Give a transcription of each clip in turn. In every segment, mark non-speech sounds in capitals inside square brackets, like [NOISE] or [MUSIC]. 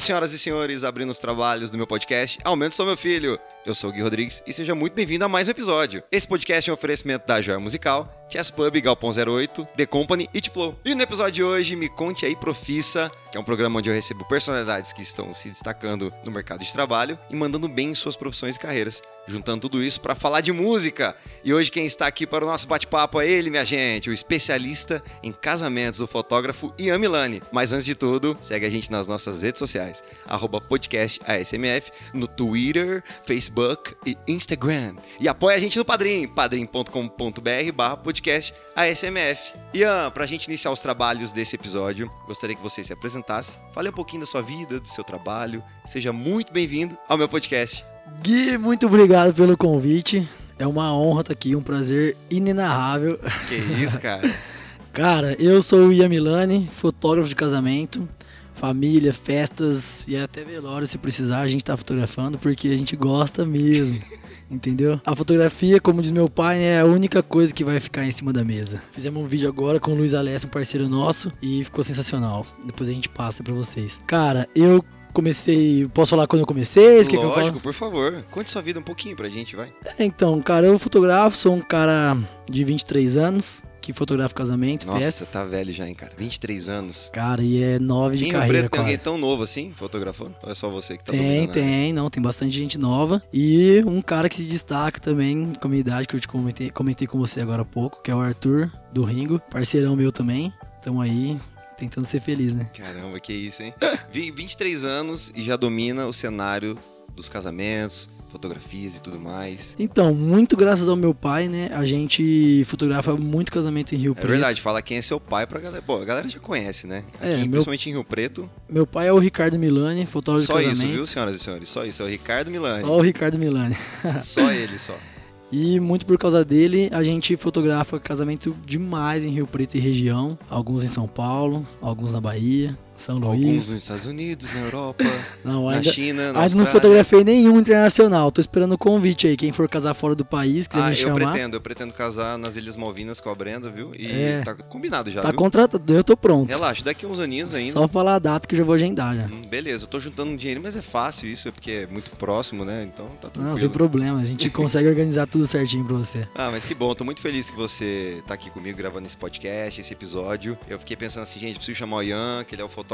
Senhoras e senhores, abrindo os trabalhos do meu podcast Aumento Sou Meu Filho. Eu sou o Gui Rodrigues e seja muito bem-vindo a mais um episódio. Esse podcast é um oferecimento da Joia Musical, Chess Pub, Galpão 08, The Company e Flow. E no episódio de hoje, me conte aí Profissa, que é um programa onde eu recebo personalidades que estão se destacando no mercado de trabalho e mandando bem em suas profissões e carreiras, juntando tudo isso para falar de música. E hoje quem está aqui para o nosso bate-papo é ele, minha gente, o especialista em casamentos, o fotógrafo Ian Milani. Mas antes de tudo, segue a gente nas nossas redes sociais, arroba no Twitter, Facebook e Instagram. E apoia a gente no Padrim, padrim.com.br barra. Ian, para a gente iniciar os trabalhos desse episódio, gostaria que você se apresentasse, fale um pouquinho da sua vida, do seu trabalho. Seja muito bem-vindo ao meu podcast. Gui, muito obrigado pelo convite. É uma honra estar aqui, um prazer inenarrável. Que isso, cara. [LAUGHS] cara, eu sou o Ian Milani, fotógrafo de casamento, família, festas e até velório se precisar, a gente tá fotografando porque a gente gosta mesmo. [LAUGHS] Entendeu? A fotografia, como diz meu pai, né, é a única coisa que vai ficar em cima da mesa. Fizemos um vídeo agora com o Luiz Alessio, um parceiro nosso, e ficou sensacional. Depois a gente passa para vocês. Cara, eu comecei. Posso falar quando eu comecei? Lógico, que eu falo? por favor. Conte sua vida um pouquinho pra gente, vai. É, então, cara, eu fotografo, sou um cara de 23 anos que fotografa casamento, Nossa, festas. tá velho já, hein, cara? 23 anos. Cara, e é 9 de carreira Preto, tem alguém tão novo assim, fotografando? Ou é só você que tá Tem, tem, não, tem bastante gente nova. E um cara que se destaca também com a minha idade, que eu te comentei, comentei com você agora há pouco, que é o Arthur, do Ringo, parceirão meu também. Então aí, tentando ser feliz, né? Caramba, que isso, hein? [LAUGHS] 23 anos e já domina o cenário dos casamentos, fotografias e tudo mais. Então, muito graças ao meu pai, né? A gente fotografa muito casamento em Rio é Preto. É verdade, fala quem é seu pai pra galera. Bom, a galera já conhece, né? Aqui, é, meu... principalmente em Rio Preto. Meu pai é o Ricardo Milani, fotógrafo só de casamento. Só isso, viu, senhoras e senhores? Só isso, é o Ricardo Milani. Só o Ricardo Milani. só ele, só. [LAUGHS] E muito por causa dele, a gente fotografa casamento demais em Rio Preto e região. Alguns em São Paulo, alguns na Bahia. São Luís. Alguns nos Estados Unidos, na Europa, [LAUGHS] não, na ainda, China, na Ainda não fotografei nenhum internacional. Tô esperando o convite aí. Quem for casar fora do país, quiser ah, me chamar. Eu pretendo, eu pretendo casar nas Ilhas Malvinas com a Brenda, viu? E é, tá combinado já. Tá viu? contratado, eu tô pronto. Relaxa, daqui uns aninhos ainda. Só falar a data que eu já vou agendar já. Hum, beleza, eu tô juntando um dinheiro, mas é fácil isso, é porque é muito próximo, né? Então tá tranquilo. Não, sem problema. A gente [LAUGHS] consegue organizar tudo certinho pra você. Ah, mas que bom. Tô muito feliz que você tá aqui comigo gravando esse podcast, esse episódio. Eu fiquei pensando assim, gente, preciso chamar o Ian, que ele é o fotógrafo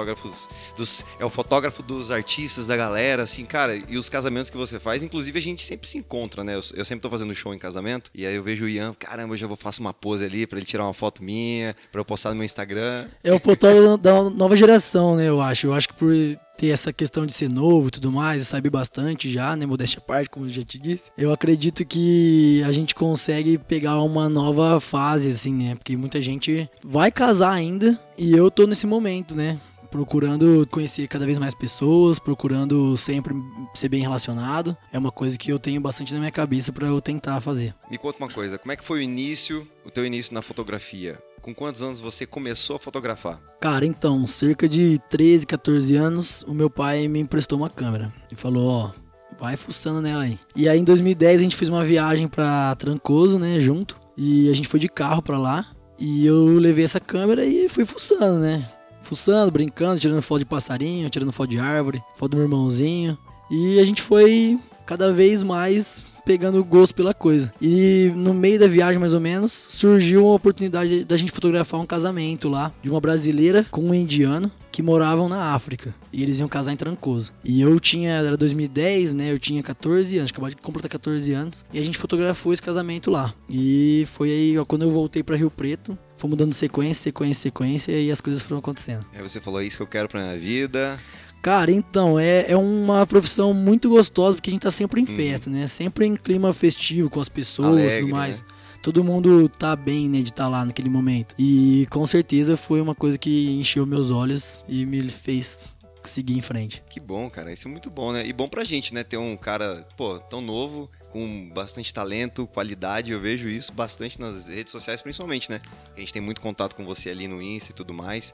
dos, é o fotógrafo dos artistas, da galera, assim, cara, e os casamentos que você faz, inclusive a gente sempre se encontra, né? Eu, eu sempre tô fazendo show em casamento, e aí eu vejo o Ian, caramba, eu já vou faço uma pose ali para ele tirar uma foto minha, para eu postar no meu Instagram. É o fotógrafo da nova geração, né, eu acho. Eu acho que por ter essa questão de ser novo e tudo mais, sabe bastante já, né? Modéstia à parte, como eu já te disse. Eu acredito que a gente consegue pegar uma nova fase, assim, né? Porque muita gente vai casar ainda e eu tô nesse momento, né? Procurando conhecer cada vez mais pessoas, procurando sempre ser bem relacionado. É uma coisa que eu tenho bastante na minha cabeça para eu tentar fazer. Me conta uma coisa, como é que foi o início, o teu início na fotografia? Com quantos anos você começou a fotografar? Cara, então, cerca de 13, 14 anos, o meu pai me emprestou uma câmera e falou, ó, vai fuçando nela aí. E aí em 2010 a gente fez uma viagem para Trancoso, né, junto, e a gente foi de carro para lá. E eu levei essa câmera e fui fuçando, né? Fuçando, brincando, tirando foto de passarinho, tirando foto de árvore, foto do meu irmãozinho. E a gente foi cada vez mais pegando gosto pela coisa. E no meio da viagem, mais ou menos, surgiu a oportunidade da gente fotografar um casamento lá de uma brasileira com um indiano que moravam na África. E eles iam casar em Trancoso. E eu tinha, era 2010, né? Eu tinha 14 anos, acabava de completar 14 anos. E a gente fotografou esse casamento lá. E foi aí, ó, quando eu voltei para Rio Preto, fomos dando sequência, sequência, sequência e as coisas foram acontecendo. Aí você falou, é isso que eu quero pra minha vida. Cara, então, é, é uma profissão muito gostosa, porque a gente tá sempre em uhum. festa, né? Sempre em clima festivo com as pessoas e tudo mais. Né? Todo mundo tá bem, né, de estar tá lá naquele momento. E com certeza foi uma coisa que encheu meus olhos e me fez seguir em frente. Que bom, cara. Isso é muito bom, né? E bom pra gente, né? Ter um cara, pô, tão novo, com bastante talento, qualidade. Eu vejo isso bastante nas redes sociais, principalmente, né? A gente tem muito contato com você ali no Insta e tudo mais.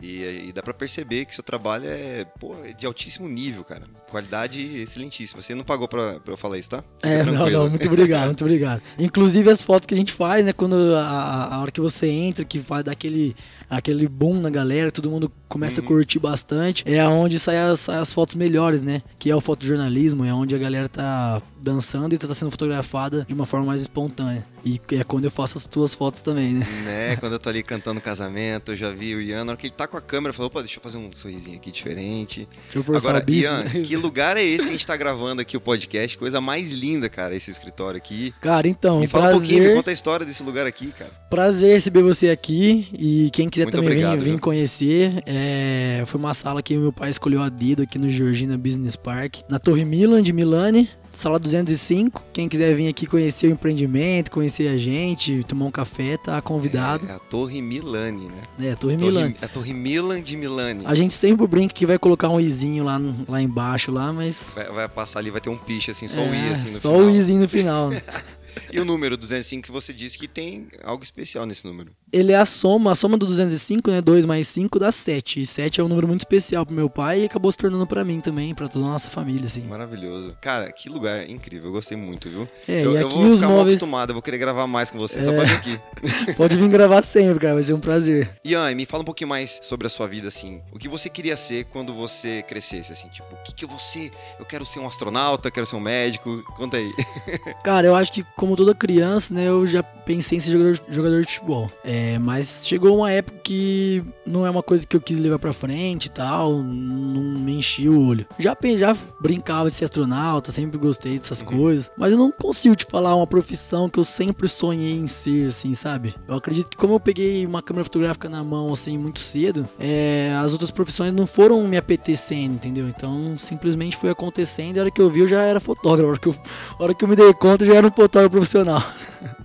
E, e dá para perceber que seu trabalho é pô, é de altíssimo nível, cara. Qualidade excelentíssima. Você não pagou pra, pra eu falar isso, tá? Fica é, tranquilo. não, não, muito obrigado, muito obrigado. [LAUGHS] Inclusive as fotos que a gente faz, né? Quando a, a hora que você entra, que vai dar aquele, aquele boom na galera, todo mundo começa a curtir bastante, é onde saem as, sai as fotos melhores, né? Que é o fotojornalismo, é onde a galera tá dançando e tá sendo fotografada de uma forma mais espontânea. E é quando eu faço as tuas fotos também, né? Né, [LAUGHS] quando eu tô ali cantando casamento, eu já vi o Ian, na hora que ele tá com a câmera, falou, opa, deixa eu fazer um sorrisinho aqui diferente. Deixa eu Agora, Ian, né? que lugar é esse que a gente tá gravando aqui o podcast? Coisa mais linda, cara, esse escritório aqui. Cara, então, Me fala um pouquinho, me prazer, conta a história desse lugar aqui, cara. prazer receber você aqui e quem quiser Muito também obrigado, vir, vir conhecer. É, foi uma sala que meu pai escolheu a dedo aqui no Georgina Business Park, na Torre Milan de Milane. Sala 205, quem quiser vir aqui conhecer o empreendimento, conhecer a gente, tomar um café, tá convidado. É a Torre Milani, né? É, Torre Torre, Milane. a Torre Milan de Milani. A gente sempre brinca que vai colocar um izinho lá, lá embaixo, lá, mas. Vai, vai passar ali, vai ter um piche assim, só é, o I assim no só final. o izinho no final. [LAUGHS] E o número 205 que você disse que tem algo especial nesse número. Ele é a soma, a soma do 205, né? 2 mais 5 dá 7. E 7 é um número muito especial pro meu pai e acabou se tornando pra mim também, pra toda a nossa família, assim. Maravilhoso. Cara, que lugar incrível. Eu gostei muito, viu? É, eu, e eu aqui vou os ficar móveis- acostumado, eu vou querer gravar mais com você só É. pra vir aqui. [LAUGHS] Pode vir gravar sempre, cara, vai ser um prazer. Ian, me fala um pouquinho mais sobre a sua vida, assim. O que você queria ser quando você crescesse, assim? Tipo, o que, que eu vou ser? Eu quero ser um astronauta, quero ser um médico. Conta aí. [LAUGHS] Cara, eu acho que como toda criança, né, eu já pensei em ser jogador, jogador de futebol. É, mas chegou uma época que não é uma coisa que eu quis levar pra frente e tal, não me enchia o olho. Já, já brincava de ser astronauta, sempre gostei dessas coisas, mas eu não consigo te falar uma profissão que eu sempre sonhei em ser, assim, sabe? Eu acredito que como eu peguei uma câmera fotográfica na mão, assim, muito cedo, é, as outras profissões não foram me apetecendo, entendeu? Então, simplesmente foi acontecendo e a hora que eu vi, eu já era fotógrafo. A hora que eu, hora que eu me dei conta, eu já era um fotógrafo profissional.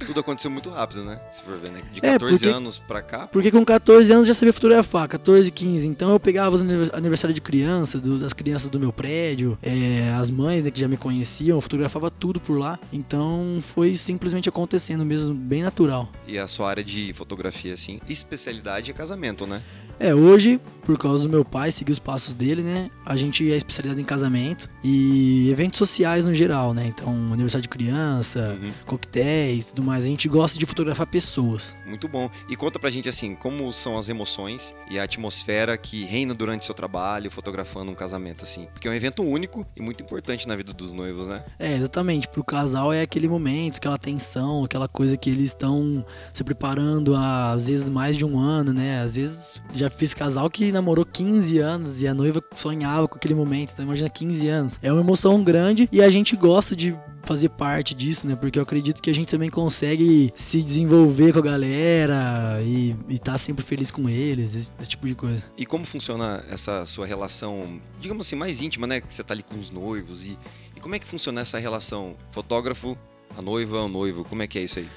Tudo aconteceu muito rápido, né? Se for ver, né? De É, 14 porque- anos pra cá. Porque com 14 anos já sabia fotografar, 14, 15. Então eu pegava os anivers- aniversários de criança, do- das crianças do meu prédio, é, as mães né, que já me conheciam, eu fotografava tudo por lá. Então foi simplesmente acontecendo mesmo, bem natural. E a sua área de fotografia, assim, especialidade é casamento, né? É, hoje, por causa do meu pai, seguir os passos dele, né? A gente é especializado em casamento e eventos sociais no geral, né? Então, aniversário de criança, coquetéis, tudo mais. A gente gosta de fotografar pessoas. Muito bom. E conta pra gente, assim, como são as emoções e a atmosfera que reina durante seu trabalho fotografando um casamento, assim. Porque é um evento único e muito importante na vida dos noivos, né? É, exatamente. Pro casal é aquele momento, aquela tensão, aquela coisa que eles estão se preparando há, às vezes, mais de um ano, né? Às vezes já fiz casal que namorou 15 anos e a noiva sonhava com aquele momento. Então imagina 15 anos. É uma emoção grande e a gente gosta de fazer parte disso, né? Porque eu acredito que a gente também consegue se desenvolver com a galera e, e tá sempre feliz com eles, esse, esse tipo de coisa. E como funciona essa sua relação, digamos assim, mais íntima, né? Que você tá ali com os noivos e, e como é que funciona essa relação fotógrafo, a noiva, o noivo, como é que é isso aí?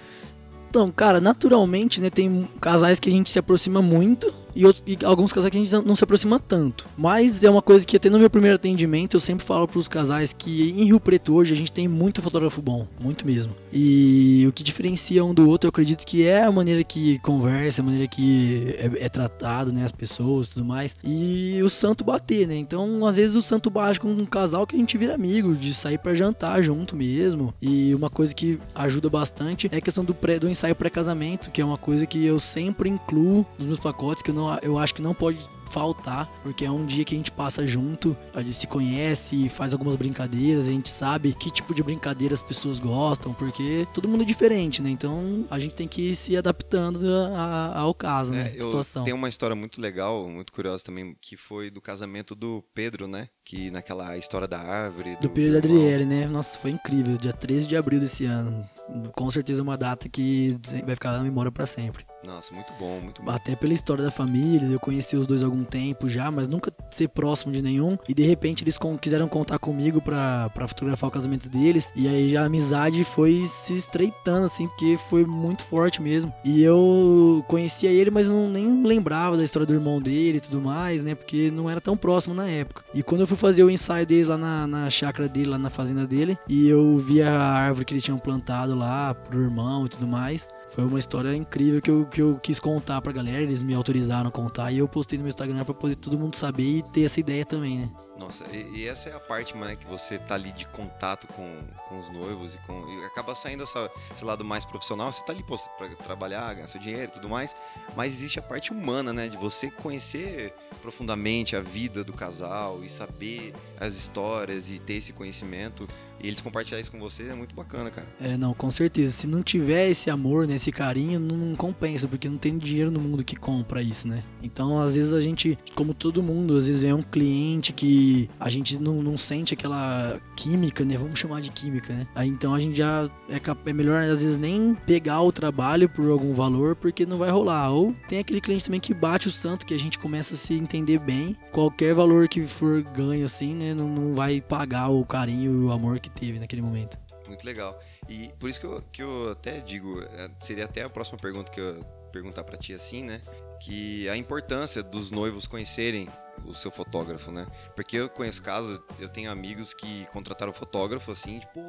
Então, cara, naturalmente, né, tem casais que a gente se aproxima muito e, outros, e alguns casais que a gente não- se aproxima tanto. Mas é uma coisa que até no meu primeiro atendimento eu sempre falo pros casais que em Rio Preto hoje a gente tem muito fotógrafo bom, muito mesmo. E o que diferencia um do outro, eu acredito que é a maneira que conversa, a maneira que é, é tratado, né, as pessoas tudo mais. E o santo bater, né? Então, às vezes o santo bate com um casal que a gente vira amigo, de sair pra jantar junto mesmo. E uma coisa que ajuda bastante é a questão do, pré, do ensaio pré-casamento, que é uma coisa que eu sempre incluo nos meus pacotes, que eu, não, eu acho que não pode faltar, porque é um dia que a gente passa junto, a gente se conhece, faz algumas brincadeiras, a gente sabe que tipo de brincadeira as pessoas gostam, porque todo mundo é diferente, né? Então a gente tem que ir se adaptando a- a- ao caso, né? É, Situação. tenho uma história muito legal, muito curiosa também, que foi do casamento do Pedro, né? Que naquela história da árvore. Do Pedro e da. Adriele, né? Nossa, foi incrível. Dia 13 de abril desse ano. Com certeza uma data que vai ficar na memória pra sempre. Nossa, muito bom, muito bom. Até pela história da família, eu conheci os dois há algum tempo já, mas nunca ser próximo de nenhum. E de repente eles quiseram contar comigo pra, pra fotografar o casamento deles. E aí já a amizade foi se estreitando, assim, porque foi muito forte mesmo. E eu conhecia ele, mas não nem lembrava da história do irmão dele e tudo mais, né? Porque não era tão próximo na época. E quando eu fui fazer o ensaio deles lá na, na chácara dele, lá na fazenda dele, e eu vi a árvore que eles tinham plantado lá pro irmão e tudo mais. Foi uma história incrível que eu, que eu quis contar pra galera, eles me autorizaram a contar e eu postei no meu Instagram pra poder todo mundo saber e ter essa ideia também, né? Nossa, e, e, essa é a parte, né, que você tá ali de contato com, com os noivos e, com, e acaba saindo essa, esse lado mais profissional. Você tá ali pô, pra trabalhar, ganhar seu dinheiro e tudo mais, mas existe a parte humana, né, de você conhecer profundamente a vida do casal e saber as histórias e ter esse conhecimento. E eles compartilhar isso com você é muito bacana, cara. É, não, com certeza. Se não tiver esse amor, né, esse carinho, não compensa, porque não tem dinheiro no mundo que compra isso, né? Então, às vezes a gente, como todo mundo, às vezes é um cliente que a gente não, não sente aquela química, né? Vamos chamar de química, né? Aí então a gente já é, é melhor, às vezes, nem pegar o trabalho por algum valor, porque não vai rolar. Ou tem aquele cliente também que bate o santo, que a gente começa a se entender bem. Qualquer valor que for ganho, assim, né? Não, não vai pagar o carinho e o amor que teve naquele momento. Muito legal. E por isso que eu, que eu até digo, é, seria até a próxima pergunta que eu perguntar para ti assim, né? Que a importância dos noivos conhecerem o seu fotógrafo, né? Porque eu conheço casos, eu tenho amigos que contrataram fotógrafo assim, tipo,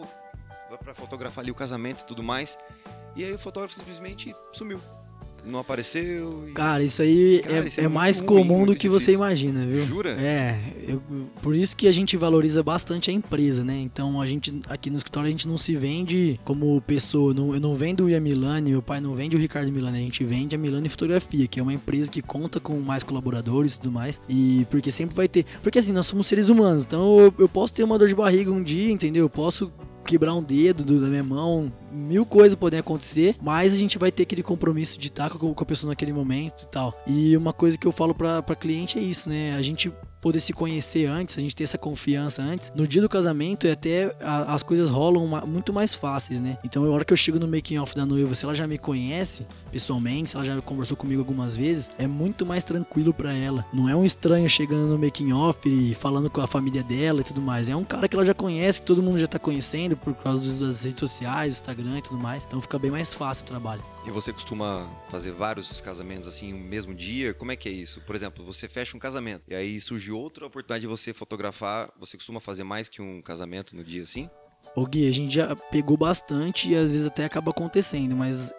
vai para fotografar ali o casamento e tudo mais. E aí o fotógrafo simplesmente sumiu não apareceu. E... Cara, isso aí Cara, é, isso é, é mais ruim, comum do que difícil. você imagina, viu? Jura? É, eu, por isso que a gente valoriza bastante a empresa, né? Então a gente, aqui no escritório, a gente não se vende como pessoa. Não, eu não vendo o Milani, meu pai não vende o Ricardo Milani, a gente vende a Milani Fotografia, que é uma empresa que conta com mais colaboradores e tudo mais. E porque sempre vai ter. Porque assim, nós somos seres humanos, então eu, eu posso ter uma dor de barriga um dia, entendeu? Eu posso quebrar um dedo da minha mão, mil coisas podem acontecer, mas a gente vai ter aquele compromisso de estar com a pessoa naquele momento e tal. E uma coisa que eu falo para cliente é isso, né? A gente poder se conhecer antes, a gente ter essa confiança antes. No dia do casamento, é até a, as coisas rolam uma, muito mais fáceis, né? Então, a hora que eu chego no making off da noiva, se ela já me conhece pessoalmente, se ela já conversou comigo algumas vezes, é muito mais tranquilo para ela. Não é um estranho chegando no making off e falando com a família dela e tudo mais. É um cara que ela já conhece, todo mundo já tá conhecendo por causa das redes sociais, Instagram e tudo mais. Então, fica bem mais fácil o trabalho. E você costuma fazer vários casamentos assim no mesmo dia? Como é que é isso? Por exemplo, você fecha um casamento e aí surge outra oportunidade de você fotografar. Você costuma fazer mais que um casamento no dia assim? Ô Gui, a gente já pegou bastante e às vezes até acaba acontecendo, mas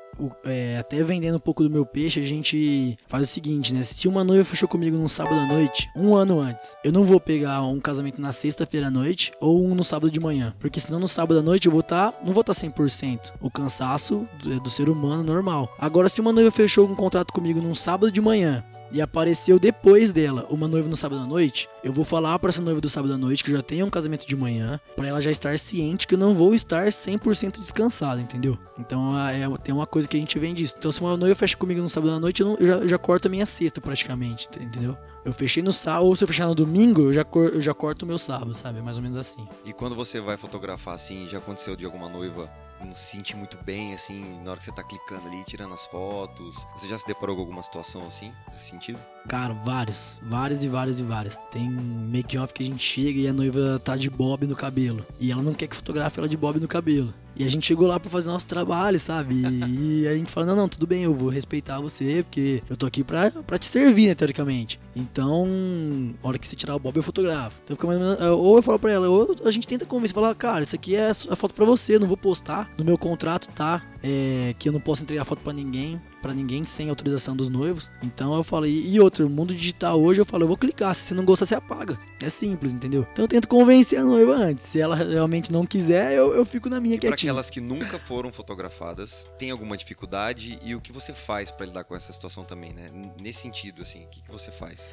é, até vendendo um pouco do meu peixe, a gente faz o seguinte, né? Se uma noiva fechou comigo no sábado à noite, um ano antes, eu não vou pegar um casamento na sexta-feira à noite ou um no sábado de manhã. Porque senão no sábado à noite eu vou estar. Tá, não vou estar tá 100%. O cansaço do, do ser humano normal. Agora, se uma noiva fechou um contrato comigo num sábado de manhã e apareceu depois dela uma noiva no sábado à noite, eu vou falar para essa noiva do sábado à noite que eu já tenho um casamento de manhã, para ela já estar ciente que eu não vou estar 100% descansado, entendeu? Então é, tem uma coisa que a gente vem disso. Então se uma noiva fecha comigo no sábado à noite, eu, não, eu, já, eu já corto a minha sexta praticamente, entendeu? Eu fechei no sábado, ou se eu fechar no domingo, eu já, eu já corto o meu sábado, sabe? Mais ou menos assim. E quando você vai fotografar assim, já aconteceu de alguma noiva não se sente muito bem, assim, na hora que você tá clicando ali, tirando as fotos? Você já se deparou com alguma situação assim, nesse sentido? Cara, vários. Várias e várias e várias. Tem make-off que a gente chega e a noiva tá de bob no cabelo. E ela não quer que fotografe ela de bob no cabelo. E a gente chegou lá para fazer nosso trabalho, sabe? [LAUGHS] E, a gente fala, não, não, tudo bem, eu vou respeitar você, porque eu tô aqui pra, pra te servir, né, teoricamente. Então, na hora que você tirar o bob, eu fotografo. Então fica mais ou menos, ou eu falo pra ela, ou a gente tenta convencer, falar, cara, isso aqui é a foto pra você, eu não vou postar. No meu contrato tá é, que eu não posso entregar foto para ninguém para ninguém sem autorização dos noivos. Então eu falei, e outro, mundo digital hoje eu falo, eu vou clicar, se você não gostar, você apaga. É simples, entendeu? Então eu tento convencer a noiva antes. Se ela realmente não quiser, eu, eu fico na minha e quietinho. Para aquelas que nunca foram fotografadas, tem alguma dificuldade e o que você faz para lidar com essa situação também, né? Nesse sentido, assim, o que, que você faz?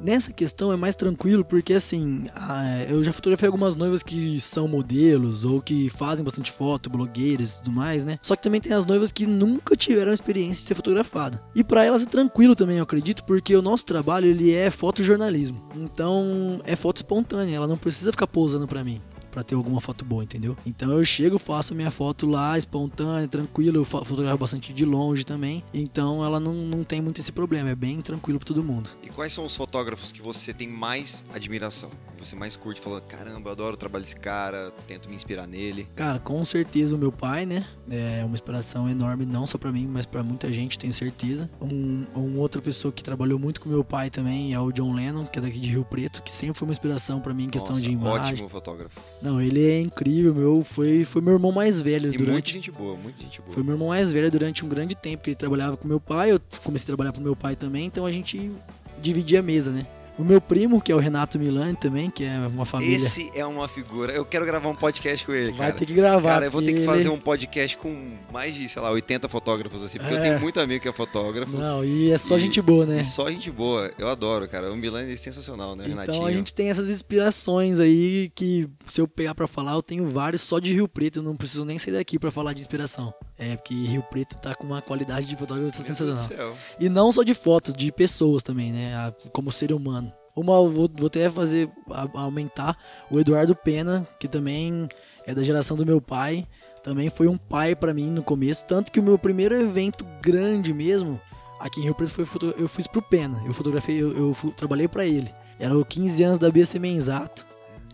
Nessa questão é mais tranquilo porque assim, eu já fotografei algumas noivas que são modelos ou que fazem bastante foto, blogueiras e tudo mais, né? Só que também tem as noivas que nunca tiveram experiência de ser fotografada. E para elas é tranquilo também, eu acredito, porque o nosso trabalho ele é fotojornalismo. Então é foto espontânea, ela não precisa ficar posando para mim para ter alguma foto boa, entendeu? Então eu chego, faço minha foto lá, espontânea, tranquilo, eu fotografo bastante de longe também. Então ela não, não tem muito esse problema, é bem tranquilo para todo mundo. E quais são os fotógrafos que você tem mais admiração? Que você mais curte, falando, caramba, adoro o trabalho desse cara, tento me inspirar nele? Cara, com certeza o meu pai, né? É uma inspiração enorme, não só para mim, mas para muita gente, tenho certeza. Um, um outra pessoa que trabalhou muito com meu pai também é o John Lennon, que é daqui de Rio Preto, que sempre foi uma inspiração para mim em questão Nossa, de imagem. Ótimo fotógrafo. Não, ele é incrível, meu. Foi, foi meu irmão mais velho. E durante... muita gente boa, muita gente boa. Foi meu irmão mais velho durante um grande tempo, que ele trabalhava com meu pai. Eu comecei a trabalhar com meu pai também, então a gente dividia a mesa, né? O meu primo, que é o Renato Milani também, que é uma família. Esse é uma figura. Eu quero gravar um podcast com ele, Vai cara. ter que gravar. Cara, eu vou ter que fazer ele- um podcast com mais de, sei lá, 80 fotógrafos, assim, porque eu É. tenho muito amigo que é fotógrafo. Não, e é só E- gente boa, né? Só gente boa. Eu adoro, cara. O Milani é sensacional, né, Então Renatinho? a gente tem essas inspirações aí que, se eu pegar pra falar, eu tenho vários só de Rio Preto. Eu não preciso nem sair daqui pra falar de inspiração. É, porque Rio Preto tá com uma qualidade de Deus sensacional. E não só de fotos, de pessoas também, né? Como ser humano. Uma, vou, vou até fazer, aumentar o Eduardo Pena, que também é da geração do meu pai. Também foi um pai pra mim no começo. Tanto que o meu primeiro evento grande mesmo, aqui em Rio Preto, foi foto- eu fiz pro Pena. Eu fotografei, eu, eu trabalhei pra ele. Era o 15 anos da BC Menzato,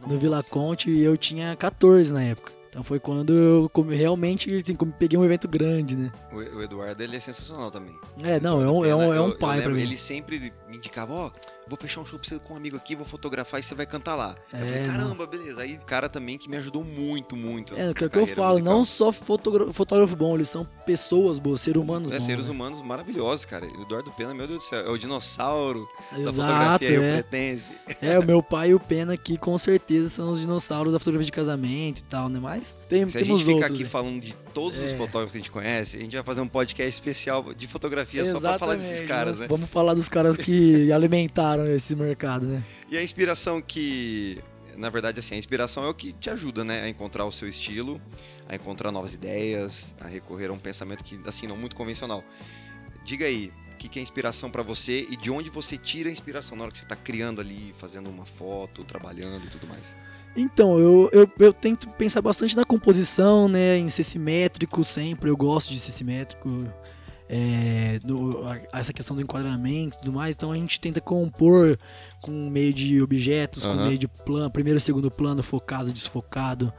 no Vila Conte, e eu tinha 14 na época. Então foi quando eu realmente assim, peguei um evento grande, né? O, Eduardo, ele é sensacional também. É, não, é um, é um, é um pai lembro, mim. Ele sempre me indicava, ó, vou fechar um show pra você com um amigo aqui, vou fotografar e você vai cantar lá. eu É, falei, não. caramba, beleza. Aí, cara também que me ajudou muito, muito. É, o que eu falo, musical. não só fotógrafo bom, eles são pessoas boas, seres humanos É, bons. seres né? humanos maravilhosos, cara. Eduardo Pena, meu Deus do céu, é o dinossauro da Exato, fotografia é. rio-pretense. É, o meu [LAUGHS] pai e o Pena aqui com certeza são os dinossauros da fotografia de casamento e tal, né? Mas tem, Se a temos gente ficar outros. aqui né? falando de todos os É. fotógrafos que a gente conhece, a gente vai fazer um podcast especial de fotografia só pra falar desses Exatamente, caras, vamos, né? Vamos falar dos caras que [LAUGHS] alimentaram esse mercado, né? E a inspiração que. Na verdade, assim, a inspiração é o que te ajuda, né? A encontrar o seu estilo, a encontrar novas ideias, a recorrer a um pensamento que, assim, não muito convencional. Diga aí, o que é inspiração pra você e de onde você tira a inspiração na hora que você tá criando ali, fazendo uma foto, trabalhando e tudo mais? Então, eu, eu, eu tento pensar bastante na composição, né? Em ser simétrico sempre, eu gosto de ser simétrico. É, no- a- essa questão do enquadramento e tudo mais, então a gente tenta compor com meio de objetos, com Aham. meio de plano, primeiro e segundo plano, focado, desfocado.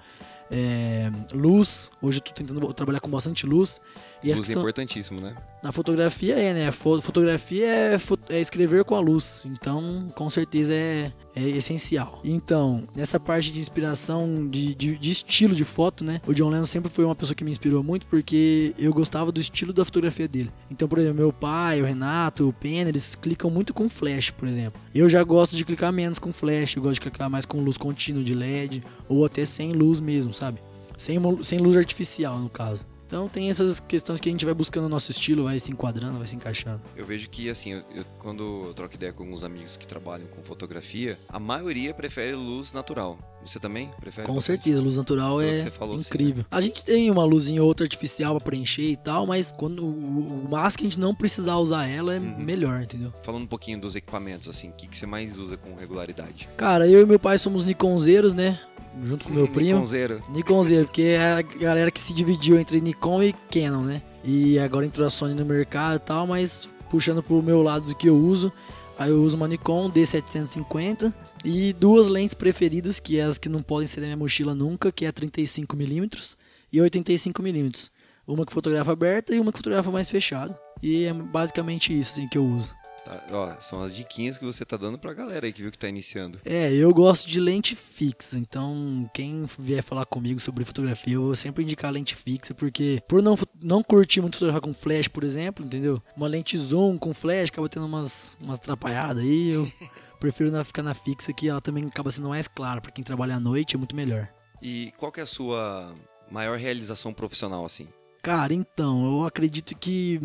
é, luz, hoje eu tô tentando trabalhar com bastante luz. E Luz é questão- importantíssimo, né? na fotografia é, né? Fo- Fotografia é, é escrever com a luz. Então, com certeza é, é essencial. Então, nessa parte de inspiração, de, de, de estilo de foto, né? O John Lennon sempre foi uma pessoa que me inspirou muito porque eu gostava do estilo da fotografia dele. Então, por exemplo, meu pai, o Renato, o Pena, eles clicam muito com flash, por exemplo. Eu já gosto de clicar menos com flash, eu gosto de clicar mais com luz contínua de LED ou até sem luz mesmo, sabe? Sem, sem luz artificial, no caso. Então tem essas questões que a gente vai buscando o nosso estilo, vai se enquadrando, vai se encaixando. Eu vejo que, assim, eu, eu- quando eu troco ideia com alguns amigos que trabalham com fotografia, a maioria prefere luz natural. Você também prefere? Com certeza, luz natural é que você falou, sim, incrível. A gente tem uma luzinha ou outra artificial pra preencher e tal, mas quando o, o máximo que a gente não precisar usar ela é Uhum. melhor, entendeu? Falando um pouquinho dos equipamentos, assim, o que, que você mais usa com regularidade? Cara, eu e meu pai somos Nikonzeiros, né? Junto com meu primo. Nikonzeiro. Nikonzeiro, porque é a galera que se dividiu entre Nikon e Canon, né? E agora entrou a Sony no mercado e tal, mas puxando pro meu lado do que eu uso, aí eu uso uma Nikon D750 e duas lentes preferidas, que é as que não podem ser da minha mochila nunca, que é a 35mm e 85mm. Uma que fotografa aberta e uma que fotografa mais fechado. E é basicamente isso assim, que eu uso. Tá, ó, são as diquinhas que você tá dando pra galera aí que viu que tá iniciando. É, eu gosto de lente fixa, então quem vier falar comigo sobre fotografia, eu vou sempre indicar lente fixa, porque por não, não curtir muito fotografar com flash, por exemplo, entendeu? Uma lente zoom com flash acaba tendo umas, umas atrapalhadas aí, eu [LAUGHS] prefiro na, ficar na fixa, que ela também acaba sendo mais clara, pra quem trabalha à noite é muito melhor. E qual que é a sua maior realização profissional, assim? Cara, então, eu acredito que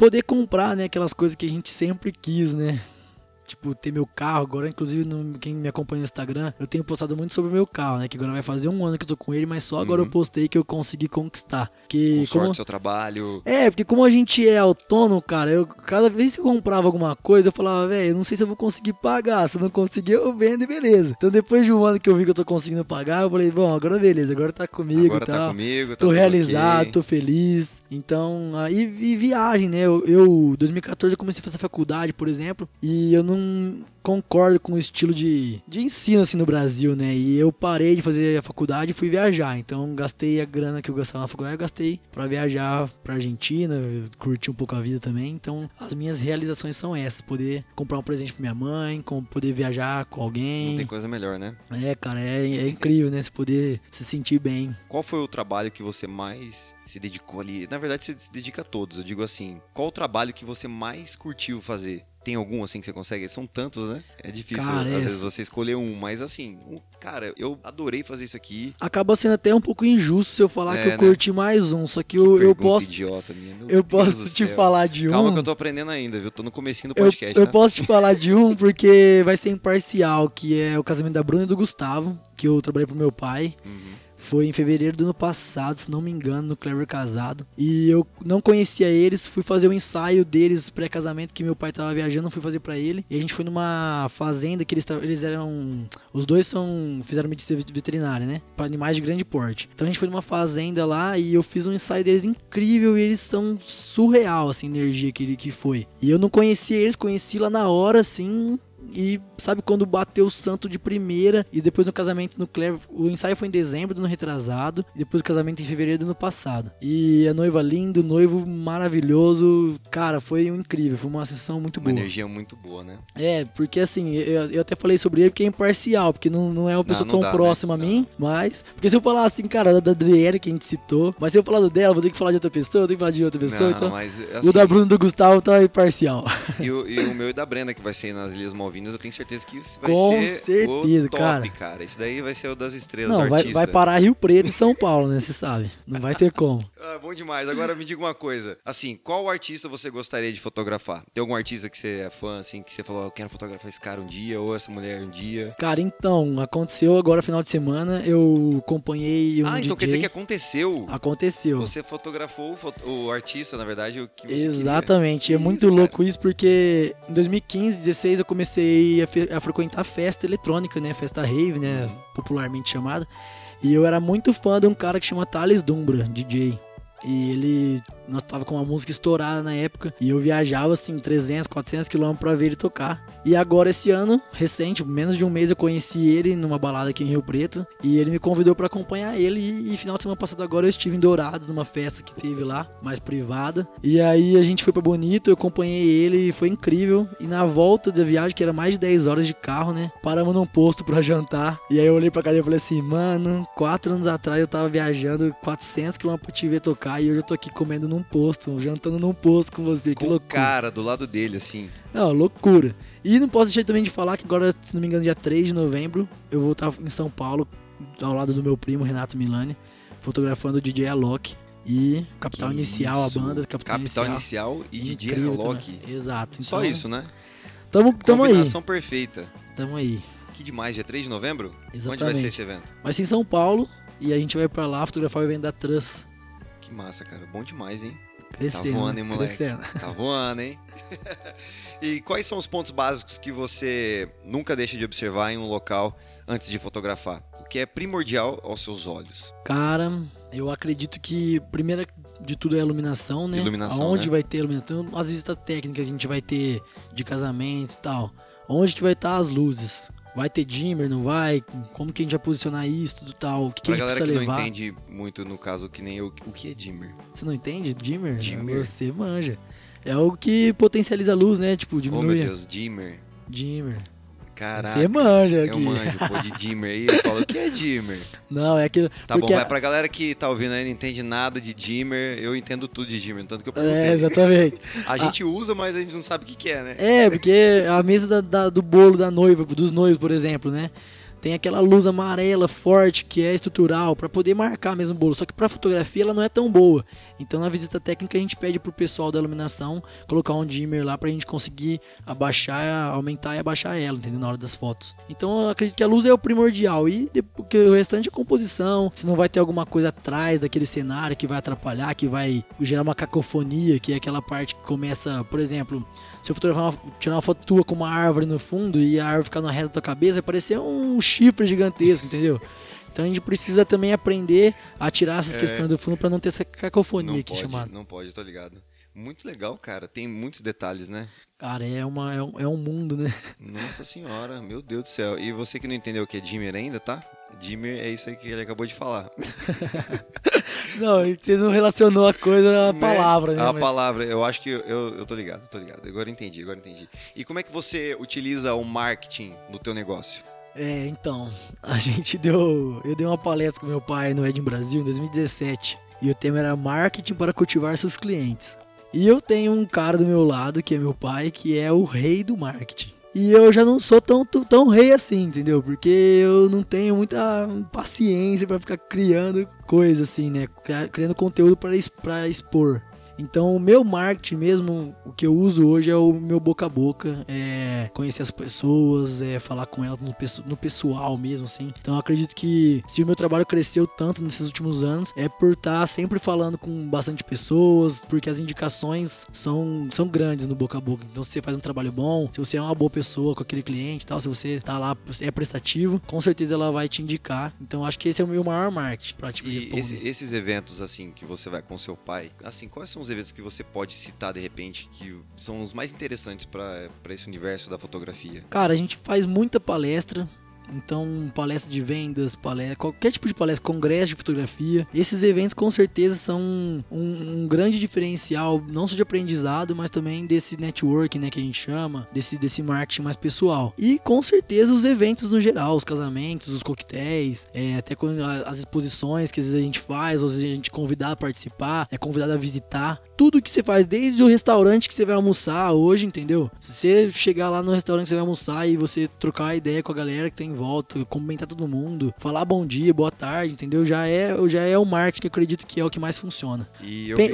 poder comprar, né, aquelas coisas que a gente sempre quis, né? Tipo, ter meu carro, agora inclusive no, quem me acompanha no Instagram, eu tenho postado muito sobre o meu carro, né? Que agora vai fazer um ano que eu tô com ele, mas só agora Uhum. eu postei que eu consegui conquistar. Com Que sorte como, seu trabalho. é, porque como a gente é autônomo, cara, eu cada vez que eu comprava alguma coisa, eu falava, velho, eu não sei se eu vou conseguir pagar. Se eu não conseguir, eu vendo e beleza. Então depois de um ano que eu vi que eu tô conseguindo pagar, eu falei, bom, agora beleza, agora tá comigo Agora e tá tal. comigo, tá Tô realizado, ok. tô feliz. Então, aí e viagem, né? Eu, eu 2014 eu comecei a fazer faculdade, por exemplo, e eu não concordo com o estilo de, de ensino assim no Brasil, né? E eu parei de fazer a faculdade e fui viajar. Então, gastei a grana que eu gastava na faculdade, eu gastei pra viajar pra Argentina, curti um pouco a vida também. Então, as minhas realizações são essas, poder comprar um presente pra minha mãe, poder viajar com alguém. Não tem coisa melhor, né? É, cara, é, é incrível, né? Você poder se sentir bem. Qual foi o trabalho que você mais se dedicou ali? Na verdade, você se dedica a todos. Eu digo assim, qual o trabalho que você mais curtiu fazer? Tem algum assim que você consegue? São tantos, né? É difícil Cara, às vezes você escolher um, mas assim, um- cara, eu adorei fazer isso aqui. Acaba sendo até um pouco injusto se eu falar É, que eu né? curti mais um, só que eu, eu Pergunta posso idiota minha, meu eu Deus posso te falar de Calma um. que eu tô aprendendo ainda, viu? Tô no comecinho do Eu, podcast, eu tá? posso te falar de um porque vai ser imparcial, que é o casamento da Bruna e do Gustavo, que eu trabalhei pro meu pai. Uhum. Foi em fevereiro do ano passado, se não me engano, no Clever Casado. E eu não conhecia eles, fui fazer o ensaio deles pré-casamento, que meu pai tava viajando, fui fazer pra ele. E a gente foi numa fazenda que eles, eles eram. Os dois são. fizeram medicina veterinária, né? Pra animais de grande porte. Então a gente foi numa fazenda lá e eu fiz um ensaio deles incrível e eles são surreal, assim, a energia que, que foi. E eu não conhecia eles, conheci lá na hora, assim. E sabe quando bateu o santo de primeira e depois no casamento no Clever, o ensaio foi em dezembro do ano retrasado e depois o casamento em fevereiro do ano passado. E a noiva linda, o noivo maravilhoso, cara, foi um incrível, foi uma sessão muito Uma boa. energia muito boa, né? É, porque assim, eu, eu até falei sobre ele porque é imparcial, porque não, não é uma pessoa não tão dá, né? próxima a Não. mim, mas. Porque se eu falar assim, cara, da Adriele que a gente citou, mas se eu falar do dela, vou ter que falar de outra pessoa, eu tenho que falar de outra pessoa, Não, então. mas, o assim, da Bruno e do Gustavo tá imparcial. E o, e o meu e da Brenda, que vai ser nas Ilhas Malvinas, eu tenho certeza que isso vai Com ser certeza, top, cara. cara. Isso daí vai ser o das estrelas, Não, vai, vai parar Rio Preto e São Paulo, né? Você sabe. Não vai ter como. [LAUGHS] Ah, bom demais. Agora me diga uma coisa. Assim, qual artista você gostaria de fotografar? Tem algum artista que você é fã, assim, que você falou, eu quero fotografar esse cara um dia, ou essa mulher um dia? Cara, então, aconteceu agora final de semana, eu acompanhei um ah, então DJ. quer dizer que aconteceu. Aconteceu. Você fotografou o, artista, na verdade, o que você Exatamente, queria. é muito Isso, cara. louco isso porque em 2015, 16 eu comecei a, fe- a frequentar festa eletrônica, né, festa rave, né, popularmente chamada. E eu era muito fã de um cara que chama Thales Dumbra, DJ. E ele nós tava com uma música estourada na época e eu viajava assim 300, 400 quilômetros pra ver ele tocar. E agora esse ano, recente, menos de um mês eu conheci ele numa balada aqui em Rio Preto e ele me convidou pra acompanhar ele e, e final de semana passado agora eu estive em Dourados numa festa que teve lá, mais privada. E aí a gente foi pra Bonito, eu acompanhei ele e foi incrível. E na volta da viagem, que era mais de 10 horas de carro, né? Paramos num posto pra [LAUGHS] jantar. E aí eu olhei pra cara e falei assim, mano, quatro anos atrás eu tava viajando 400 km pra te ver tocar e hoje eu tô aqui comendo num posto, jantando num posto com você. que Com o loucura. cara do lado dele, assim. Não, loucura. E não posso deixar também de falar que agora, se não me engano, dia 3 de novembro, eu vou estar em São Paulo, ao lado do meu primo Renato Milani, fotografando o DJ Alok e Capital Que Inicial, isso. a banda Capital, Capital Inicial. Inicial e DJ Incrível Alok. também. Exato. Só então, isso, né? Tamo, tamo aí. Combinação perfeita. Tamo aí. Que demais, dia 3 de novembro? Onde vai Exatamente. ser esse evento? Vai ser em São Paulo e a gente vai pra lá fotografar o evento da Trans. Que massa, cara. Bom demais, hein? Crescendo. tá voando, hein, moleque? Crescendo. Tá voando, hein? [LAUGHS] e quais são os pontos básicos que você nunca deixa de observar em um local antes de fotografar? O que é primordial aos seus olhos? Cara, eu acredito que primeira de tudo é a iluminação, né? Iluminação, Aonde né? vai ter iluminação? As visitas técnicas que a gente vai ter de casamento e tal. Onde que vai estar as luzes? Vai ter dimmer, não vai? Como que a gente vai posicionar isso, tudo tal? O que, que a gente galera que precisa não levar? entende muito, no caso, que nem eu, o que é dimmer? Você não entende? Dimmer? Dimmer. Você manja. É algo que potencializa a luz, né? Tipo, Oh, meu diminui. Deus, dimmer. dimmer. Caraca. Você manja Eu aqui. manjo, pô, de dimmer aí. Eu falo, o que é dimmer? Não, é aquilo. Tá bom, a- vai pra galera que tá ouvindo aí, não entende nada de dimmer, eu entendo tudo de dimmer, tanto que eu perguntei. É, exatamente. A gente usa, mas a gente não sabe o que, que é, né? É, porque a mesa da- da- do bolo da noiva, dos noivos, por exemplo, né? Tem aquela luz amarela forte que é estrutural pra poder marcar mesmo o bolo. Só que pra fotografia ela não é tão boa. Então na visita técnica a gente pede pro pessoal da iluminação colocar um dimmer lá pra gente conseguir abaixar, aumentar e abaixar ela, entendeu? Na hora das fotos. Então eu acredito que a luz é o primordial. E que o restante é composição. Se não vai ter alguma coisa atrás daquele cenário que vai atrapalhar, que vai gerar uma cacofonia, que é aquela parte que começa, por exemplo, se eu fotografar uma, tirar uma foto tua com uma árvore no fundo e a árvore ficar na reta da tua cabeça, vai parecer um chifre gigantesco, entendeu? Então a gente precisa também aprender a tirar essas questões do fundo pra não ter essa cacofonia É. Não aqui pode, chamada. não pode, tô ligado. Muito legal, cara. Tem muitos detalhes, né? Cara, é, uma, é, um, é um mundo, né? Nossa senhora, meu Deus do céu. E você que não entendeu o que é dimmer ainda, tá? Dimmer é isso aí que ele acabou de falar. [LAUGHS] Não, você não relacionou a coisa à palavra, né? A Mas- palavra, eu acho que eu, eu, eu tô ligado, tô ligado. Agora entendi, agora entendi. E como é que você utiliza o marketing no teu negócio? É, então, a [LAUGHS] gente deu. Eu dei uma palestra com meu pai no Ed Brasil em 2017. E o tema era marketing para cultivar seus clientes. E eu tenho um cara do meu lado, que é meu pai, que é o rei do marketing. E eu já não sou tão, tão, rei assim, entendeu? Porque eu não tenho muita paciência para ficar criando coisa assim, né? Criando conteúdo para expor. Então, o meu marketing mesmo, o que eu uso hoje é o meu boca a boca, é conhecer as pessoas, é falar com elas no, no pessoal mesmo, assim. Então, acredito que se o meu trabalho cresceu tanto nesses últimos anos, é por estar tá sempre falando com bastante pessoas, porque as indicações são, são grandes no boca a boca. Então, se você faz um trabalho bom, se você é uma boa pessoa com aquele cliente tal, se você tá lá, é prestativo, com certeza ela vai te indicar. Então, acho que esse é o meu maior marketing pra te e esse, esses eventos, assim, que você vai com seu pai, assim, quais são os eventos que você pode citar de repente que são os mais interessantes para esse universo da fotografia? Cara, a gente faz muita palestra, então, palestra de vendas, palestra, qualquer tipo de palestra, congresso de fotografia. Esses eventos com certeza são um, um, grande diferencial, não só de aprendizado, mas também desse network, né, que a gente chama, desse, desse marketing mais pessoal. E com certeza os eventos no geral, os casamentos, os coquetéis, é, até as exposições que às vezes a gente faz, ou às vezes a gente é convidado a participar, é convidado a visitar tudo que você faz, desde o restaurante que você vai almoçar hoje, entendeu? Se você chegar lá no restaurante que você vai almoçar e você trocar ideia com a galera que tem em volta, cumprimentar todo mundo, falar bom dia, boa tarde, entendeu? Já é, já é o marketing que eu acredito que é o que mais funciona.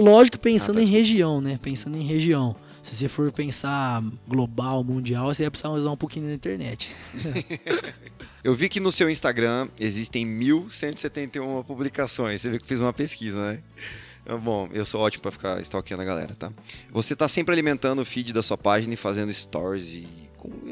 Lógico, pensando ah, tá em região, né? Pensando em região. Se você for pensar global, mundial, você vai precisar usar um pouquinho da internet. [LAUGHS] Eu vi que no seu Instagram existem 1.171 publicações. Você viu que eu fiz uma pesquisa, né? Ah, bom, eu sou ótimo para ficar stalkeando a galera, tá? Você tá sempre alimentando o feed da sua página e fazendo stories e,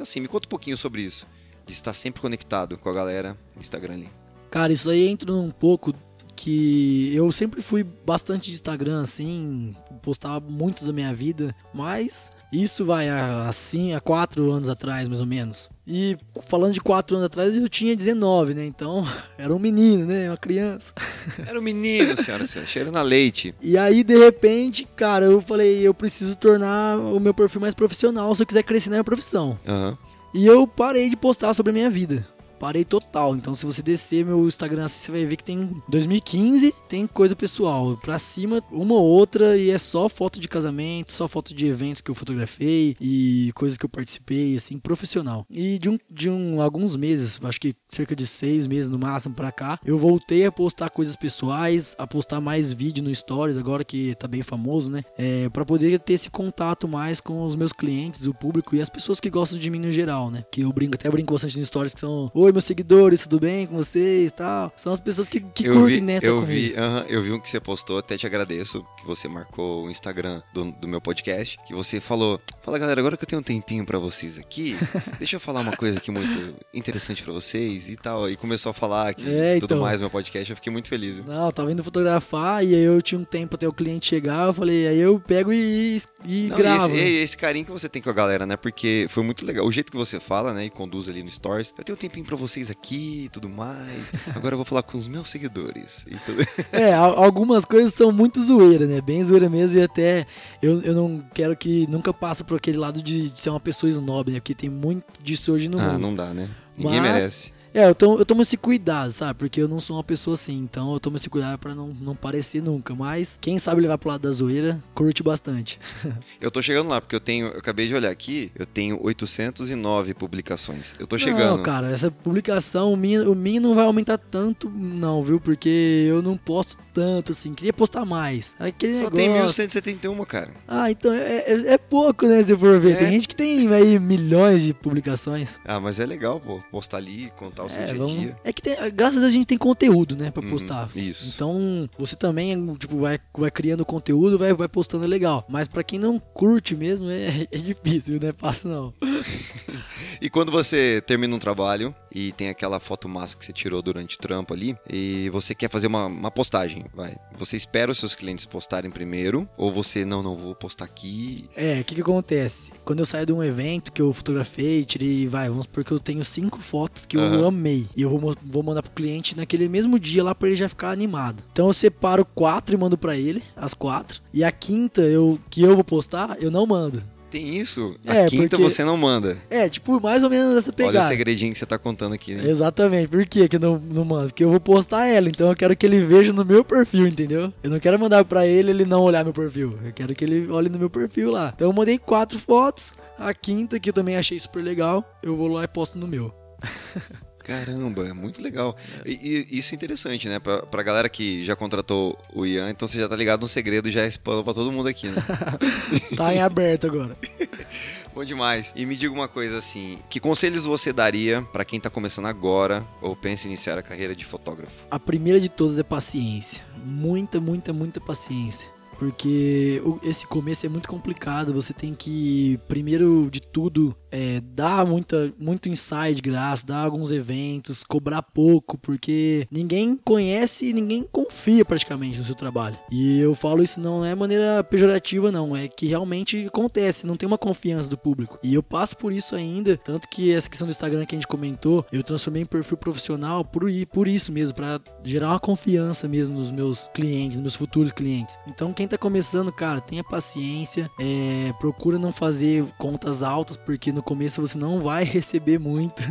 assim, me conta um pouquinho sobre isso. De estar sempre conectado com a galera no Instagram ali. Cara, isso aí entra um pouco que eu sempre fui bastante de Instagram, assim, postava muito da minha vida, mas isso vai assim há quatro anos atrás, mais ou menos. E falando de quatro anos atrás, eu tinha 19, né? Então, [LAUGHS] era um menino, né? Uma criança. [LAUGHS] Era um menino, senhora, cheiro na leite. E aí, de repente, cara, eu falei, eu preciso tornar o meu perfil mais profissional se eu quiser crescer na minha profissão. Uhum. E eu parei de postar sobre a minha vida parei total. Então, se você descer meu Instagram assim, você vai ver que tem 2015, tem coisa pessoal. Pra cima, uma ou outra, e é só foto de casamento, só foto de eventos que eu fotografei e coisas que eu participei, assim, profissional. E de, um, de um, alguns meses, acho que cerca de seis meses no máximo pra cá, eu voltei a postar coisas pessoais, a postar mais vídeo no Stories, agora que tá bem famoso, né? É, pra poder ter esse contato mais com os meus clientes, o público e as pessoas que gostam de mim no geral, né? Que eu brinco, até brinco bastante nos Stories que são. Oi, meus seguidores, tudo bem com vocês tal. São as pessoas que, que eu curtem, vi, né? Tá eu vi, uh -huh, eu vi um que você postou, até te agradeço que você marcou o Instagram do, do meu podcast, que você falou, fala galera, agora que eu tenho um tempinho para vocês aqui, [LAUGHS] deixa eu falar uma coisa aqui muito interessante para vocês e tal. E começou a falar aqui é, tudo então, mais no meu podcast, eu fiquei muito feliz. Viu? Não, tava indo fotografar e aí eu tinha um tempo até o cliente chegar, eu falei, aí eu pego e, e Não, gravo. E esse, esse, carinho que você tem com a galera, né? Porque foi muito legal. O jeito que você fala, né? E conduz ali no Stories. Eu tenho um tempinho pra vocês aqui, e tudo mais. Agora eu vou falar com os meus seguidores. E tudo. [LAUGHS] É, algumas coisas são muito zoeira, né? Bem zoeira mesmo. E até eu, eu não quero que nunca passe por aquele lado de, de ser uma pessoa snob, né? Porque tem muito disso hoje no ah, mundo. Ah, não dá, né? Ninguém Mas, merece. É, eu tomo, eu tomo esse cuidado, sabe? Porque eu não sou uma pessoa assim. Então eu tomo esse cuidado pra não, não parecer nunca. Mas quem sabe levar pro lado da zoeira, curte bastante. [LAUGHS] eu tô chegando lá, porque eu tenho. Eu acabei de olhar aqui, eu tenho 809 publicações. Eu tô chegando. Não, cara, essa publicação, o minha, o minha não vai aumentar tanto, não, viu? Porque eu não posto tanto, assim. Queria postar mais. Aquele Só negócio... tem 1171, cara. Ah, então é, é, é, pouco, né? Se for ver. É. Tem gente que tem aí milhões de publicações. Ah, mas é legal, pô. Postar ali, contar o seu é, dia a dia. É que tem, graças a Deus a gente tem conteúdo, né? Pra uhum, postar. isso. Então, você também, tipo, vai, vai criando conteúdo, vai, vai postando legal. Mas pra quem não curte mesmo, é, [LAUGHS] é difícil, né? Passa não. [LAUGHS] e quando você termina um trabalho e tem aquela foto massa que você tirou durante o trampo ali, e você quer fazer uma, uma postagem, vai. Você espera os seus clientes postarem primeiro, ou você, não, não vou postar aqui. É, o que que acontece? Quando eu saio de um evento que eu fotografei, tirei, vai, vamos porque eu tenho cinco fotos que uhum. eu amei. E eu vou, vou mandar pro cliente naquele mesmo dia lá pra ele já ficar animado. Então eu separo quatro e mando para ele, as quatro. E a quinta eu, que eu vou postar, eu não mando. Tem isso. É, a quinta porque- você não manda. É, tipo, mais ou menos essa Olha o pegada. segredinho que você tá contando aqui, né? Exatamente. Por que que eu não, não mando? Porque eu vou postar ela, então eu quero que ele veja no meu perfil, entendeu? Eu não quero mandar pra ele ele não olhar meu perfil. Eu quero que ele olhe no meu perfil lá. Então eu mandei quatro fotos. A quinta, que eu também achei super legal, eu vou lá e posto no meu. [LAUGHS] Caramba, é muito legal. E, e isso é interessante, né? Pra, pra galera que já contratou o Ian, então você já tá ligado no segredo, já expõe pra todo mundo aqui, né? [LAUGHS] Tá em aberto agora. [LAUGHS] Bom demais. E me diga uma coisa assim, que conselhos você daria pra quem tá começando agora ou pensa em iniciar a carreira de fotógrafo? A primeira de todas é paciência. Muita, muita, muita paciência. Porque esse começo é muito complicado. Você tem que, primeiro de tudo, é, dar muita, muito de graça, dar alguns eventos, cobrar pouco, porque ninguém conhece e ninguém confia praticamente no seu trabalho. E eu falo isso não é maneira pejorativa, não. É que realmente acontece, não tem uma confiança do público. E eu passo por isso ainda. Tanto que essa questão do Instagram que a gente comentou, eu transformei em perfil profissional por, por isso mesmo, pra gerar uma confiança mesmo nos meus clientes, nos meus futuros clientes. Então, quem tá começando, cara, tenha paciência, é, procura não fazer contas altas, porque no começo você não vai receber muito.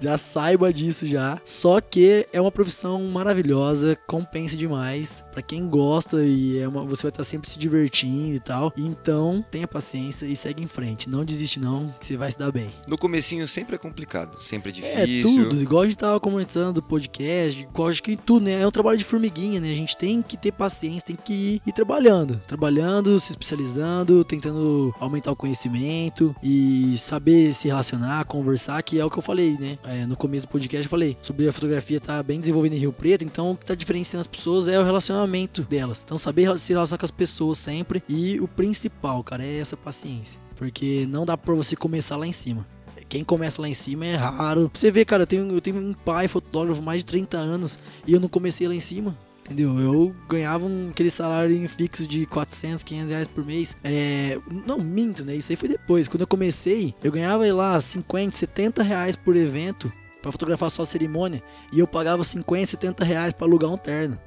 Já saiba disso já. Só que é uma profissão maravilhosa, compensa demais. Pra quem gosta e é uma, você vai estar sempre se divertindo e tal. Então, tenha paciência e segue em frente. Não desiste não, que você vai se dar bem. No comecinho sempre é complicado, sempre é É difícil. tudo, igual a gente tava comentando do podcast, igual acho que tudo, né? É um trabalho de formiguinha, né? A gente tem que ter paciência, tem que ir, ir trabalhando. Trabalhando, se especializando, tentando aumentar o conhecimento e saber se relacionar, conversar, que é o que eu falei, né? É, no começo do podcast eu falei sobre a fotografia tá bem desenvolvida em Rio Preto, então o que tá diferenciando as pessoas é o relacionamento delas. Então saber se relacionar com as pessoas sempre e o principal, cara, é essa paciência. Porque não dá pra você começar lá em cima. Quem começa lá em cima é raro. Você vê, cara, eu tenho, eu tenho um pai fotógrafo mais de 30 anos e eu não comecei lá em cima. Entendeu? Eu ganhava um, aquele salário fixo de 400, 500 reais por mês. É, não, minto, né? Isso aí foi depois. Quando eu comecei, eu ganhava lá 50, 70 reais por evento pra fotografar só a cerimônia. E eu pagava 50, 70 reais pra alugar um terno.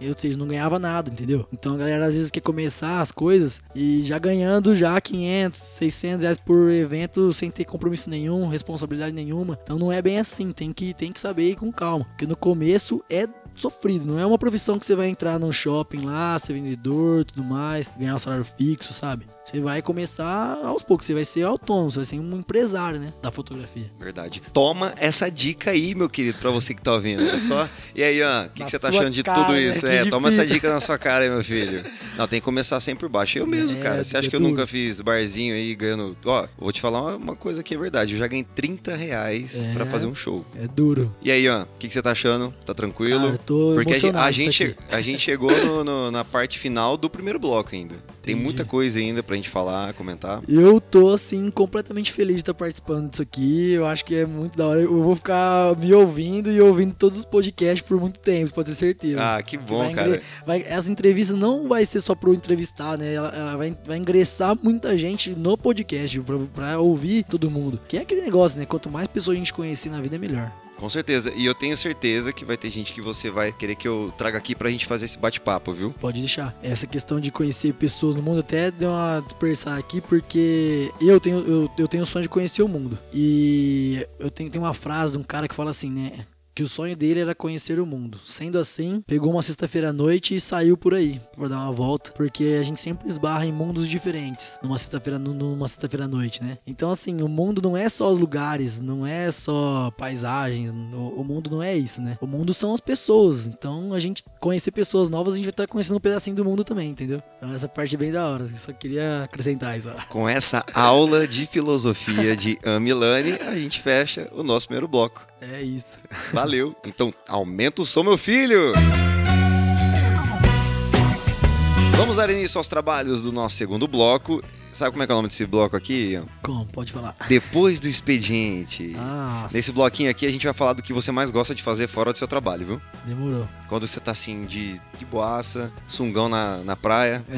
Ou seja, não ganhava nada, entendeu? Então a galera às vezes quer começar as coisas e já ganhando já 500, 600 reais por evento sem ter compromisso nenhum, responsabilidade nenhuma. Então não é bem assim, tem que, tem que saber ir com calma. Porque no começo é sofrido, não é uma profissão que você vai entrar num shopping lá, ser vendedor, tudo mais, ganhar um salário fixo, sabe? Você vai começar aos poucos, você vai ser autônomo, você vai ser um empresário, né, da fotografia. Verdade. Toma essa dica aí, meu querido, pra você que tá ouvindo. Olha só. E aí, Ian, o que, que você tá achando de cara, tudo né? isso? É, toma essa difícil. dica na sua cara aí, meu filho. Não, tem que começar sempre por baixo. Eu mesmo, É, cara. Você acha que eu duro. nunca fiz barzinho aí ganhando. Ó, vou te falar uma, coisa que é verdade. Eu já ganhei 30 reais É. pra fazer um show. É duro. E aí, Ian, o que, que você tá achando? Tá tranquilo? Cara, eu tô Porque a a gente, che- a gente chegou no- no- na parte final do primeiro bloco ainda. Tem muita coisa ainda pra gente falar, comentar. Eu tô, assim, completamente feliz de estar participando disso aqui. Eu acho que é muito da hora. Eu vou ficar me ouvindo e ouvindo todos os podcasts por muito tempo, pode ter certeza. Ah, que bom, vai cara. vai- essa entrevista não vai ser só pro entrevistar, né? Ela, ela vai, vai ingressar muita gente no podcast pra, pra ouvir todo mundo. Que é aquele negócio, né? Quanto mais pessoas a gente conhecer na vida, é melhor. Com certeza. E eu tenho certeza que vai ter gente que você vai querer que eu traga aqui pra gente fazer esse bate-papo, viu? Pode deixar. Essa questão de conhecer pessoas no mundo até deu uma dispersar aqui, porque eu tenho, eu, eu tenho o sonho de conhecer o mundo. E eu tenho, tem uma frase de um cara que fala assim, né? Que o sonho dele era conhecer o mundo. Sendo assim, pegou uma sexta-feira à noite e saiu por aí pra dar uma volta, porque a gente sempre esbarra em mundos diferentes numa sexta-feira nu- numa sexta-feira à noite, né? Então assim, o mundo não é só os lugares, não é só paisagens, o, mundo não é isso, né? O mundo são as pessoas. Então a gente conhecer pessoas novas, a gente vai estar conhecendo um pedacinho do mundo também, entendeu? Então essa parte é bem da hora. Só queria acrescentar isso. Com essa aula de filosofia de Amilane, a gente fecha o nosso primeiro bloco. É isso. Valeu. Então, aumenta o som, meu filho! Vamos dar início aos trabalhos do nosso segundo bloco. Sabe como é que é o nome desse bloco aqui? Ian? Como? Pode falar. Depois do expediente. Ah, Nesse bloquinho aqui, a gente vai falar do que você mais gosta de fazer fora do seu trabalho, viu? demorou. Quando você tá assim, de, de boaça, sungão na, na praia. É.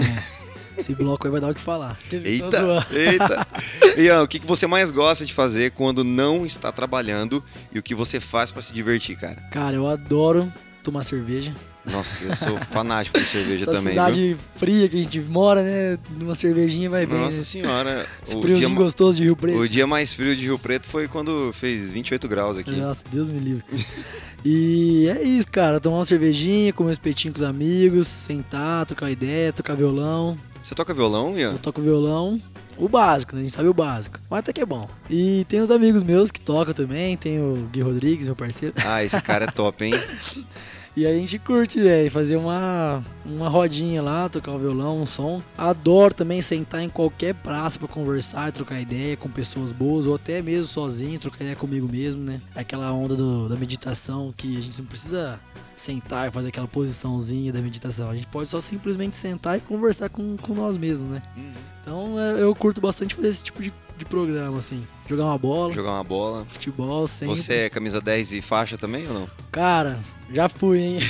Esse bloco aí vai dar o que falar. Eita, eita. [LAUGHS] Ian, o que, que você mais gosta de fazer quando não está trabalhando e o que você faz pra se divertir, cara? Cara, eu adoro tomar cerveja. Nossa, eu sou fanático por cerveja [LAUGHS] Essa também, cidade viu? fria que a gente mora, né? Numa cervejinha vai bem. Nossa né? senhora. Esse friozinho gostoso de Rio Preto. o dia mais frio de Rio Preto foi quando fez 28 graus aqui. Nossa, Deus me livre. [LAUGHS] e é isso, cara. Tomar uma cervejinha, comer um espetinho com os amigos, sentar, trocar ideia, tocar violão. Você toca violão, Ian? Eu toco violão. O básico, né? A gente sabe o básico. Mas até que é bom. E tem os amigos meus que tocam também. Tem o Gui Rodrigues, meu parceiro. Ah, esse cara é top, hein? [LAUGHS] E aí a gente curte, velho, fazer uma, uma rodinha lá, tocar um violão, um som. Adoro também sentar em qualquer praça pra conversar trocar ideia com pessoas boas, ou até mesmo sozinho, trocar ideia comigo mesmo, né? Aquela onda do- da meditação que a gente não precisa sentar e fazer aquela posiçãozinha da meditação. A gente pode só simplesmente sentar e conversar com, com nós mesmos, né? Então é, eu curto bastante fazer esse tipo de, de programa, assim. Jogar uma bola, Jogar uma bola. futebol, sempre. Você é camisa 10 e faixa também ou não? Cara, já fui, hein?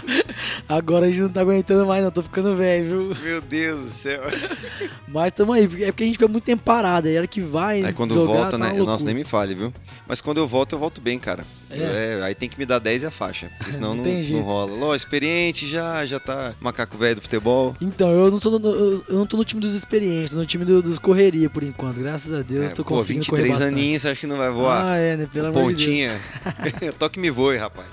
[LAUGHS] Agora a gente não tá aguentando mais, não. Tô ficando velho, viu? Meu Deus do céu. [LAUGHS] Mas tamo aí. É porque a gente fica muito tempo parado. Aí a hora que vai. Aí quando jogar, volta, tá né? Nossa, nem me fale, viu? Mas quando eu volto, eu volto bem, cara. É. É, aí tem que me dar 10 e a faixa. Porque [LAUGHS] senão Não não, não, rola. Ló, experiente já, já tá macaco velho do futebol. Então, eu não, tô no, eu não tô no time dos experientes, tô no time do- dos correria por enquanto. Graças a Deus, É, tô pô, conseguindo correr 23 bastante. aninhos, você acha que não vai voar? Ah, é, né? Pelo amor de Deus. Pontinha. Toque me voe, rapaz.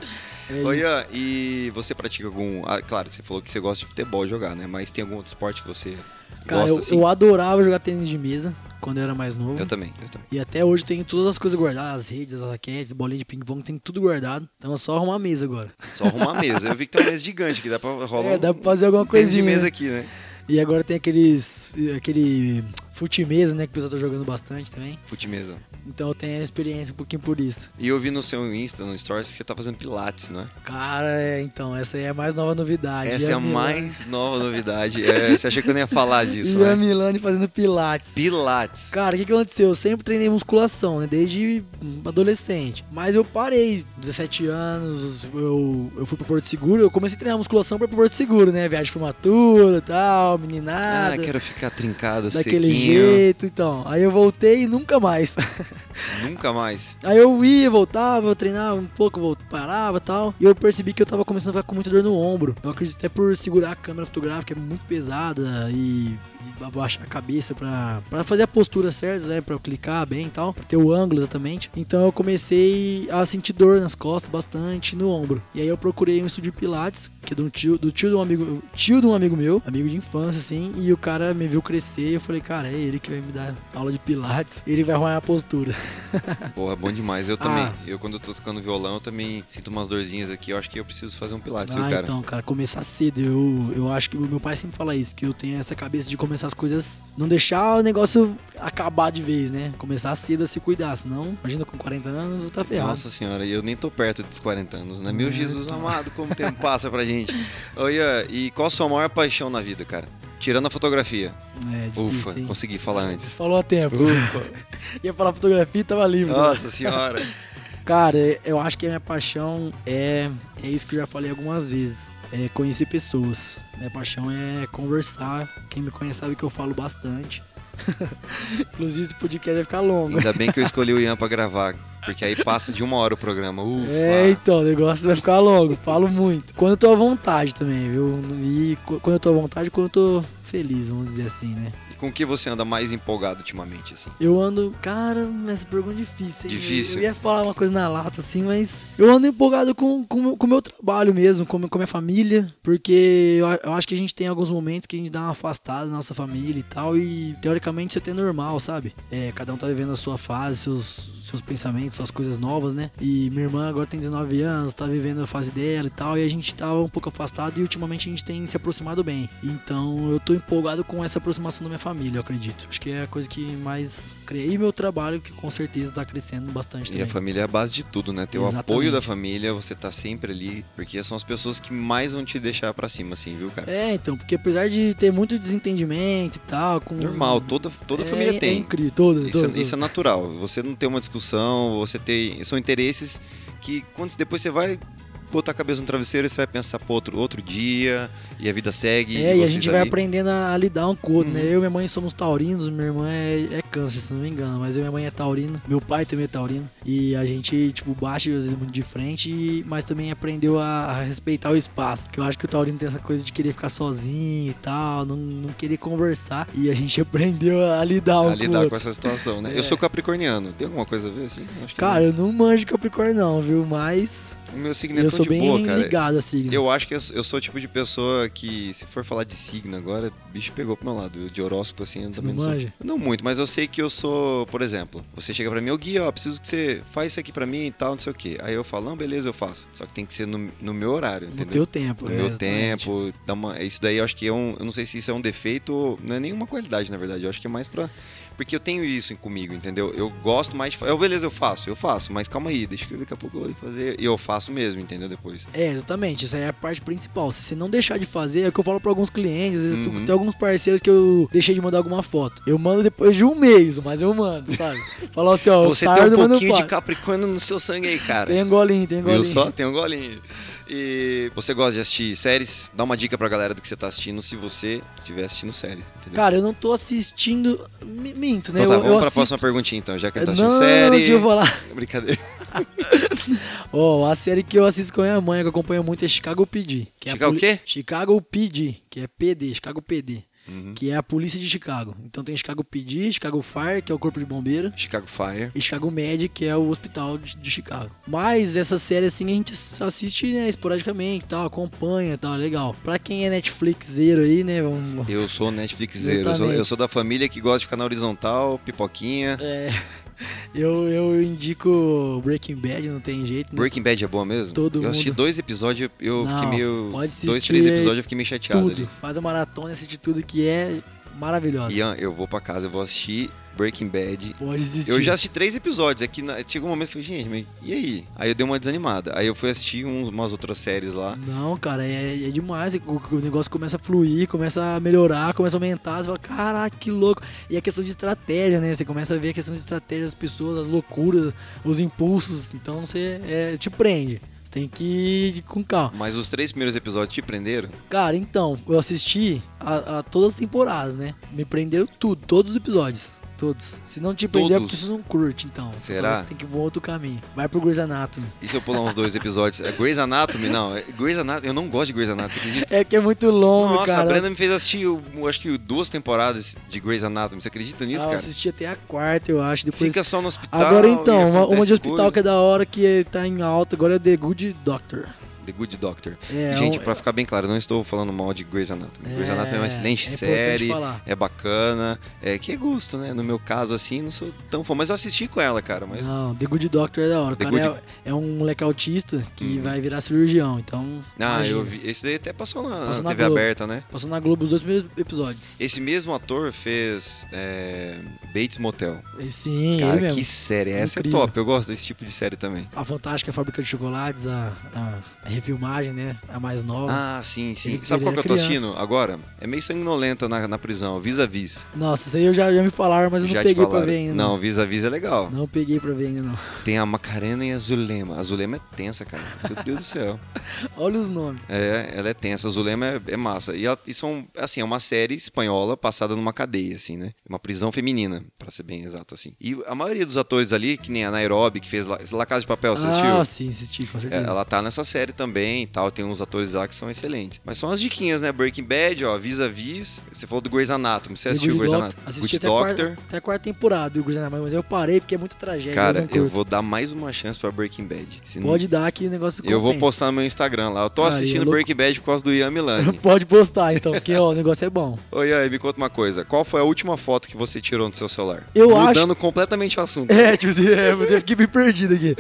É isso. Ian, e você pratica algum. Ah, claro, você falou que você gosta de futebol jogar, né? Mas tem algum outro esporte que você Cara, gosta eu, assim? eu adorava jogar tênis de mesa quando eu era mais novo. Eu também, eu também. E até hoje tenho todas as coisas guardadas, as redes, as raquetes, bolinha de ping-pong, tem tudo guardado. Então é só arrumar a mesa agora. Só arrumar a mesa. Eu vi que tem uma mesa gigante que dá pra [LAUGHS] rolar É, um dá pra fazer alguma tênis coisinha. de mesa aqui, né? E agora tem aqueles. aquele fute-mesa, né? Que o pessoal tá jogando bastante também. Fute mesa. Então eu tenho experiência um pouquinho por isso. E eu vi no seu Insta, no Stories, que você tá fazendo pilates, não é? Cara, é, então, essa aí é a mais nova novidade. Essa é a Milani- mais nova novidade. É, você achou que eu não ia falar disso, E a né? Milani fazendo pilates. Pilates. Cara, o que, que aconteceu? Eu sempre treinei musculação, né? Desde adolescente. Mas eu parei, 17 anos, eu, eu fui pro Porto Seguro. Eu comecei a treinar musculação pra pro Porto Seguro, né? Viagem de formatura e tal, meninada. Ah, quero ficar trincado, daquele sequinho. Jeito, então. Aí eu voltei e nunca mais. [LAUGHS] Nunca mais. Aí eu ia, voltava, eu treinava um pouco, eu parava e tal. E eu percebi que eu tava começando a ficar com muita dor no ombro. Eu acredito até por segurar a câmera fotográfica, é muito pesada e, e abaixar a cabeça pra, pra fazer a postura certa, né? Pra eu clicar bem e tal, pra ter o ângulo exatamente. Então eu comecei a sentir dor nas costas bastante, no ombro. E aí eu procurei um estúdio Pilates, que é do tio, do tio de um amigo, tio de um amigo meu, amigo de infância, assim. E o cara me viu crescer e eu falei, cara, é ele que vai me dar aula de Pilates. Ele vai arrumar a postura. [LAUGHS] Porra, bom demais. Eu também. Ah. Eu, quando eu tô tocando violão, eu também sinto umas dorzinhas aqui. Eu acho que eu preciso fazer um pilates, viu, Ah, cara? então, cara, começar cedo. Eu, eu acho que o meu pai sempre fala isso, que eu tenho essa cabeça de começar as coisas, não deixar o negócio acabar de vez, né? Começar cedo a se cuidar, senão, imagina com 40 anos, vou tá ferrado. Nossa senhora, e eu nem tô perto dos 40 anos, né? Meu É, Jesus então. amado, como o tempo passa pra gente. [LAUGHS] Ô, Ian, e qual a sua maior paixão na vida, cara? Tirando a fotografia. É difícil, Ufa, hein? consegui falar antes. Falou a tempo. Ufa. [LAUGHS] Ia falar fotografia e tava livre. Nossa senhora. [LAUGHS] Cara, eu acho que a minha paixão é, é isso que eu já falei algumas vezes. É conhecer pessoas. Minha paixão é conversar. Quem me conhece sabe que eu falo bastante. [LAUGHS] Inclusive esse podcast vai ficar longo. Ainda bem que eu escolhi o Ian pra gravar, porque aí passa de uma hora o programa. Ufa. É, então, o negócio vai ficar longo, falo muito. Quando eu tô à vontade também, viu? E quando eu tô à vontade, quando eu tô feliz, vamos dizer assim, né? Com que você anda mais empolgado ultimamente, assim? Eu ando. Cara, essa pergunta é difícil. hein? Difícil. Eu ia falar uma coisa na lata, assim, mas. Eu ando empolgado com, o meu- com meu trabalho mesmo, com, com a minha família. Porque eu, eu acho que a gente tem alguns momentos que a gente dá uma afastada da nossa família e tal. E teoricamente isso é até normal, sabe? É, cada um tá vivendo a sua fase, seus, seus pensamentos, suas coisas novas, né? E minha irmã agora tem 19 anos, tá vivendo a fase dela e tal. E a gente tava um pouco afastado e ultimamente a gente tem se aproximado bem. Então eu tô empolgado com essa aproximação da minha família, eu acredito. Acho que é a coisa que mais criei meu trabalho, que com certeza tá crescendo bastante E também. a família é a base de tudo, né? Ter o apoio da família, você tá sempre ali, porque são as pessoas que mais vão te deixar pra cima, assim, viu, cara? É, então, porque apesar de ter muito desentendimento e tal, com Normal, toda, toda é, família É tem. incrível, toda, Isso, toda, é, isso é natural. Você não tem uma discussão, você tem. São interesses que quando depois você vai botar a cabeça no travesseiro, você vai pensar, pô, outro, outro dia. E a vida segue. É, e a vocês gente vai ali. aprendendo a, a lidar um com o outro, Uhum. né? Eu e minha mãe somos taurinos, minha irmã é, é câncer, se não me engano, mas eu e minha mãe é taurina, meu pai também é taurino. E a gente, tipo, bate às vezes muito de frente, e- mas também aprendeu a, a respeitar o espaço. Que eu acho que o taurino tem essa coisa de querer ficar sozinho e tal, não, não querer conversar. E a gente [LAUGHS] aprendeu a lidar um A com lidar outro. com essa situação, né? [LAUGHS] É. Eu sou capricorniano. Tem alguma coisa a ver assim? Cara, eu não manjo Capricórnio não, viu? Mas não. o meu signo é eu sou de bem boa, ligado a signo. Eu acho que eu, eu sou o tipo de pessoa que, se for falar de signo agora, bicho pegou pro meu lado. De horóscopo, assim, eu Você também não não sou. Não muito, mas eu sei que eu sou, por exemplo, você chega pra mim, ô Gui, ó, preciso que você faça isso aqui pra mim e tal, não sei o quê. Aí eu falo, não, beleza, eu faço. Só que tem que ser no, no meu horário, No entendeu? teu tempo. No é, meu exatamente. tempo, dá uma, isso daí eu acho que é um. Eu não sei se isso é um defeito ou não é nenhuma qualidade, na verdade. Eu acho que é mais pra. Porque eu tenho isso comigo, entendeu? Eu gosto mais de. fa- Eu, beleza, eu faço, eu faço, mas calma aí, deixa que daqui a pouco eu vou fazer. E eu faço mesmo, entendeu? Depois. É, exatamente. Isso aí é a parte principal. Se você não deixar de fazer, é o que eu falo pra alguns clientes. Às vezes Uhum. tem alguns parceiros que eu deixei de mandar alguma foto. Eu mando depois de um mês, mas eu mando, sabe? [LAUGHS] Falar assim, ó, Você tarde, tem um pouquinho de. Capricórnio no seu sangue aí, cara. Tem um golinho, tem um golinho. Viu só? Tem um golinho. E você gosta de assistir séries? Dá uma dica pra galera do que você tá assistindo se você estiver assistindo séries, entendeu? Cara, eu não tô assistindo. mi- Minto, né? então tá, eu, vamos eu pra assisto... próxima perguntinha então, já que ele tá Não, assistindo série. deixa eu falar. [LAUGHS] Brincadeira. [LAUGHS] Ó, a série que eu assisto com a minha mãe, que eu acompanho muito, é Chicago PD. Que é Chicago poli- o quê? Chicago PD, que é PD, Chicago PD. Uhum. Que é a polícia de Chicago. Então tem Chicago PD, Chicago Fire, que é o corpo de bombeiro. Chicago Fire. e Chicago Med, que é o hospital de, de Chicago. Mas essa série, assim, a gente assiste, né, esporadicamente, tal, acompanha, tal, legal. Pra quem é Netflixeiro aí, né, vamos... Eu sou Netflixeiro, eu sou, eu sou da família que gosta de ficar na horizontal, pipoquinha. É, eu, eu indico Breaking Bad, não tem jeito, né? Breaking Bad é boa mesmo? Todo eu assisti mundo. dois episódios, eu Não, fiquei meio. pode assistir dois, três episódios eu fiquei meio chateado Tudo, ali. faz a maratona, assiste tudo que é maravilhoso. Ian, eu vou pra casa, eu vou assistir Breaking Bad. Pode assistir. Eu já assisti três episódios, é que na- chegou um momento que eu falei, gente, mas e aí? Aí eu dei uma desanimada. Aí eu fui assistir umas outras séries lá. Não, cara, é, é demais. O, o negócio começa a fluir, começa a melhorar, começa a aumentar. Você fala, caraca, que louco. E a questão de estratégia, né? Você começa a ver a questão de estratégia das pessoas, as loucuras, os impulsos. Então você é, te prende. Você tem que ir com calma. Mas os três primeiros episódios te prenderam? Cara, então, eu assisti a, a todas as temporadas, né? Me prenderam tudo, todos os episódios. Todos. Se não te prender é porque você não curte, então. Será? Então você tem que ir por outro caminho. Vai pro Grey's Anatomy. E se eu pular uns dois episódios? É Grey's Anatomy? Não, é Grey's Anatomy. Eu não gosto de Grey's Anatomy, acredita? É que é muito longo, Nossa, cara. a Brenda me fez assistir, eu, eu acho que duas temporadas de Grey's Anatomy. Você acredita nisso, Ah, eu cara? assisti até a quarta, eu acho. Depois Fica só no hospital. Agora então, uma, uma de hospital coisa. que é da hora que tá em alta agora é The Good Doctor. The Good Doctor. É, Gente, é pra ficar bem claro, não estou falando mal de Grey's Anatomy. É, Grey's Anatomy é uma excelente é série, é bacana, é que é gosto, né? No meu caso, assim, não sou tão fã, mas eu assisti com ela, cara. Mas Não, The Good Doctor é da hora. O The cara Good- é, é um moleque autista que vai virar cirurgião, então. Ah, imagina. eu vi. Esse daí até passou na, Passou na TV Globo. aberta, né? Passou na Globo os dois primeiros episódios. Esse mesmo ator fez é, Bates Motel. Sim, Cara, que série. Essa Incrível. é top. Eu gosto desse tipo de série também. A Fantástica Fábrica de Chocolates, a, a refilmagem, né? A mais nova. Ah, sim, sim. Ele- Sabe ele qual que eu era tô criança. assistindo agora? É meio sanguinolenta na, na prisão, vis-a-vis. Nossa, isso aí eu já, já me falaram, mas eu não Já te peguei pra ver ainda. Não, vis-a-vis é legal. Não peguei pra ver ainda, não. Tem a Macarena e a Zulema. A Zulema é tensa, cara. Meu Deus do céu. [LAUGHS] Olha os nomes. É, ela é tensa. A Zulema é, é massa. E, ela, e são, assim, é uma série espanhola passada numa cadeia, assim, né? Uma prisão feminina, pra ser bem exato, assim. E a maioria dos atores ali, que nem a Nairobi, que fez La, La Casa de Papel, você assistiu? Ah, sim, assisti, com É, certeza. ela tá nessa série também e tal. Tem uns atores lá que são excelentes. Mas são as diquinhas, né? Breaking Bad, ó, vis-a-vis. Você falou do Grey's Anatomy. Você assistiu Grey's. Anatomy? Assisti Good até, a Doctor. quarta, até a quarta temporada do Grey's Anatomy, mas eu parei porque é muita tragédia. Cara, eu, não eu curto. vou dar mais uma chance pra Breaking Bad. Se não- Pode dar que o negócio Eu vou compensa. postar no meu Instagram lá. Eu tô Aí, assistindo é. Breaking Bad por causa do Ian Milani. [LAUGHS] Pode postar então, porque ó, o negócio é bom. Ô Ian, me conta uma coisa. Qual foi a última foto que você tirou no seu celular? Eu Mudando completamente o assunto. É, tipo assim, é, eu fiquei me perdido aqui.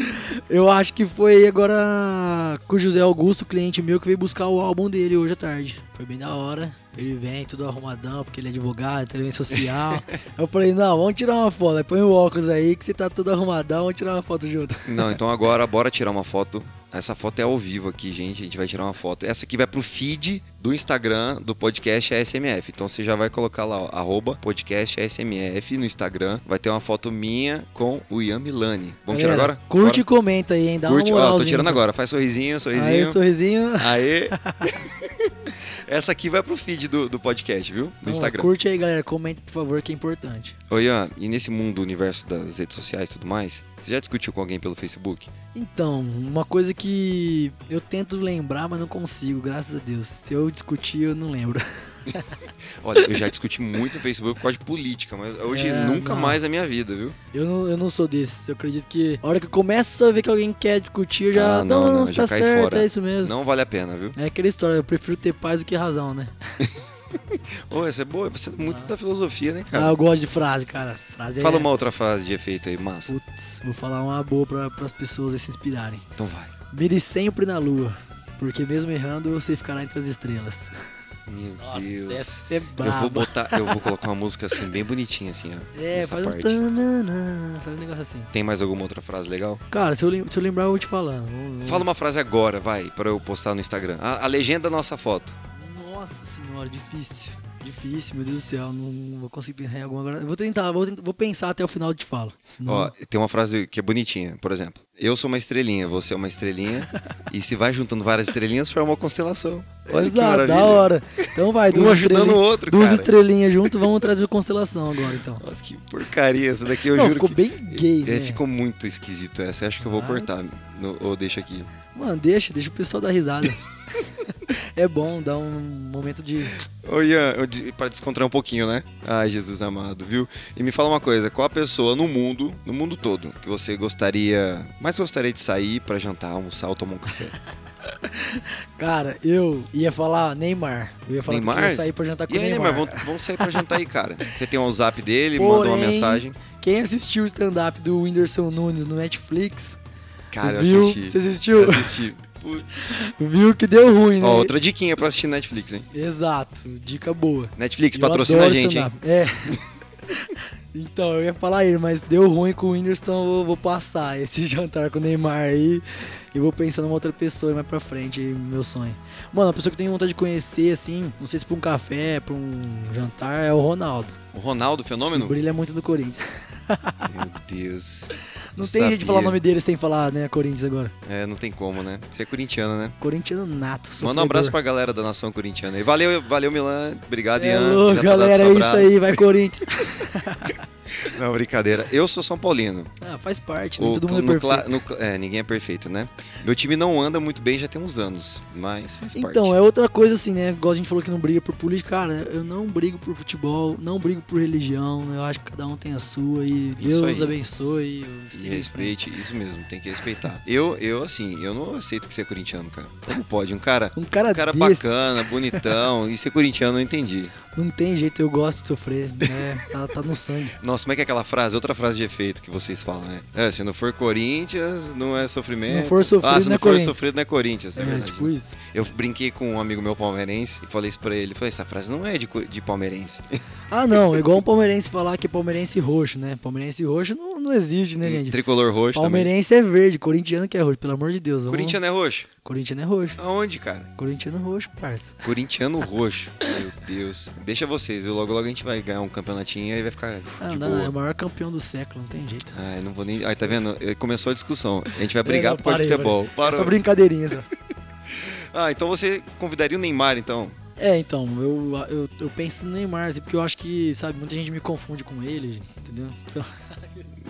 Eu acho que foi agora com o José Augusto, cliente meu, que veio buscar o álbum dele hoje à tarde. Foi bem da hora. Ele vem tudo arrumadão, porque ele é advogado, ele vem social. [LAUGHS] eu falei, não, vamos tirar uma foto. Aí põe o óculos aí, que você tá todo arrumadão, vamos tirar uma foto junto. Não, então agora bora tirar uma foto. Essa foto é ao vivo aqui, gente. A gente vai tirar uma foto. Essa aqui vai pro feed do Instagram do podcast ASMF. Então você já vai colocar lá, ó, arroba podcast ASMF no Instagram. Vai ter uma foto minha com o Ian Milani. Vamos tirar Galera, agora? Curte e Bora? comenta aí, hein? Dá Curte, uma ó, tô tirando agora. Faz sorrisinho, sorrisinho. Aí, sorrisinho. Aê! [LAUGHS] Essa aqui vai pro feed do, do podcast, viu? No Então, Instagram. Curte aí, galera. Comenta, por favor, que é importante. Ô Ian, e nesse mundo, universo das redes sociais e tudo mais, você já discutiu com alguém pelo Facebook? Então, uma coisa que eu tento lembrar, mas não consigo, graças a Deus. Se eu discutir, eu não lembro. [LAUGHS] [LAUGHS] Olha, eu já discuti muito no Facebook por causa de política, mas hoje É, nunca não. mais na minha vida, viu? Eu não, eu não sou desses. Eu acredito que a hora que eu começo a ver que alguém quer discutir, eu já. Ah, não, não, já tá cai certo, fora. é isso mesmo. Não vale a pena, viu? É aquela história, eu prefiro ter paz do que razão, né? [LAUGHS] Ô, essa é boa, você é muito da filosofia, né, Ah, cara? eu gosto de frase, cara. Frase Fala é. uma outra frase de efeito aí, massa. Putz, vou falar uma boa pra, pras pessoas se inspirarem. Então vai. Mire sempre na lua, porque mesmo errando, você ficará entre as estrelas. Meu Deus. essa é Eu vou botar, eu vou colocar uma música assim, bem bonitinha, assim, ó. É, nessa faz um, tananana, faz um negócio assim. Tem mais alguma outra frase legal? Cara, se eu, se eu lembrar, eu vou te. Vamos- vamos- Fala uma frase agora, vai, pra eu postar no Instagram. A, a legenda da nossa foto. Nossa senhora, difícil. Difícil, meu Deus do céu. Não vou conseguir pensar em alguma agora. Vou tentar, vou, tentar- vou pensar até o final e te falo. Senão... Ó, tem uma frase que é bonitinha, por exemplo. Eu sou uma estrelinha, você é uma estrelinha. [LAUGHS] e se vai juntando várias estrelinhas, forma uma constelação. Olha Exato, da hora. Então vai, Um duas, ajudando estrelinhas- o outro, duas cara. estrelinhas junto, vamos trazer constelação agora, então. Nossa, que porcaria essa daqui, eu Não, juro ficou que... bem gay, é, né? Ficou muito esquisito essa, acho que eu vou Mas- cortar. No, ou deixa aqui. Mano, deixa, deixa o pessoal dar risada. [LAUGHS] [LAUGHS] é bom, dá um momento de. Ô Ian, eu pra descontrair um pouquinho, né? Ai, Jesus amado, viu? E me fala uma coisa, qual a pessoa no mundo, no mundo todo, que você gostaria, mais gostaria de sair pra jantar, almoçar ou tomar um café? [LAUGHS] Cara, eu ia falar Neymar. Eu ia falar Neymar? que eu ia sair pra jantar com E aí, Neymar. Neymar, vamos, vamos sair pra jantar aí, cara. [LAUGHS] Você tem o zap dele, manda uma Porém, mensagem. Quem assistiu o stand-up do Whindersson Nunes no Netflix, Cara, eu viu? assisti. Você assistiu? Assisti. Viu que deu ruim, né? Ó, outra diquinha pra assistir Netflix, hein? Exato, dica boa. Netflix, Eu patrocina a gente, hein? É. [LAUGHS] então, eu ia falar ele, mas deu ruim com o Whindersson, então eu vou, vou passar esse [LAUGHS] jantar com o Neymar aí. E vou pensar numa outra pessoa mais pra frente, meu sonho. Mano, a pessoa que eu tenho vontade de conhecer, assim, não sei se pra um café, pra um jantar, é o Ronaldo. O Ronaldo, Que fenômeno? brilha muito no Corinthians. Meu Deus. [LAUGHS] Não tem jeito de falar o nome dele sem falar, né, Corinthians agora. É, não tem como, né? Você é corintiano, né? Corintiano nato, Manda um sofredor. abraço pra galera da nação corintiana. E valeu, valeu Milan. Obrigado, É Ian. dado galera, é isso aí, vai Corinthians. [LAUGHS] [LAUGHS] Não, brincadeira. Eu sou São Paulino. ah, faz parte, nem O- todo mundo é perfeito. no é, ninguém é perfeito, né? Meu time não anda muito bem já tem uns anos, mas faz parte. Então, é outra coisa assim, né? Igual a gente falou que não briga por política, cara, eu não brigo por futebol, não brigo por religião, eu acho que cada um tem a sua e Isso Deus aí. abençoe. E em respeite, isso mesmo, tem que respeitar. Eu, eu assim, eu não aceito que você é corintiano, cara. Como pode? Um cara. Um cara, um cara desse, bacana, bonitão, e ser corintiano eu não entendi. Não tem jeito, eu gosto de sofrer, né? Tá, tá no sangue. [LAUGHS] Nossa, como é que é aquela frase? Outra frase de efeito que vocês falam, né? É, se não for Corinthians, não é sofrimento. Se não for sofrido, ah, se não não é for Corinthians. sofrido, não é Corinthians. É, É, verdade. tipo isso. Eu brinquei com um amigo meu palmeirense e falei isso pra ele. Falei, essa frase não é de, de palmeirense. [LAUGHS] Ah, não, é igual um palmeirense falar que é palmeirense roxo, né? Palmeirense roxo não, não existe, né, gente? Tricolor roxo também. Palmeirense é verde, corintiano que é roxo, pelo amor de Deus. vamos- Corintiano é roxo? Corintiano é roxo. Aonde, cara? Corintiano é roxo, parça. [LAUGHS] Corintiano roxo. Meu Deus. Deixa vocês, viu? Logo, logo a gente vai ganhar um campeonatinho e aí vai ficar Ah, de não dá, é boa. o maior campeão do século, não tem jeito. Ai, não vou nem. Ai, tá vendo? Começou a discussão. A gente vai brigar [LAUGHS] É, por futebol. parei. É Parou. só brincadeirinha, só. [LAUGHS] Ah, então você convidaria o Neymar, então? É, então, eu, eu, eu penso no Neymar, assim, porque eu acho que, sabe, muita gente me confunde com ele, entendeu? Então,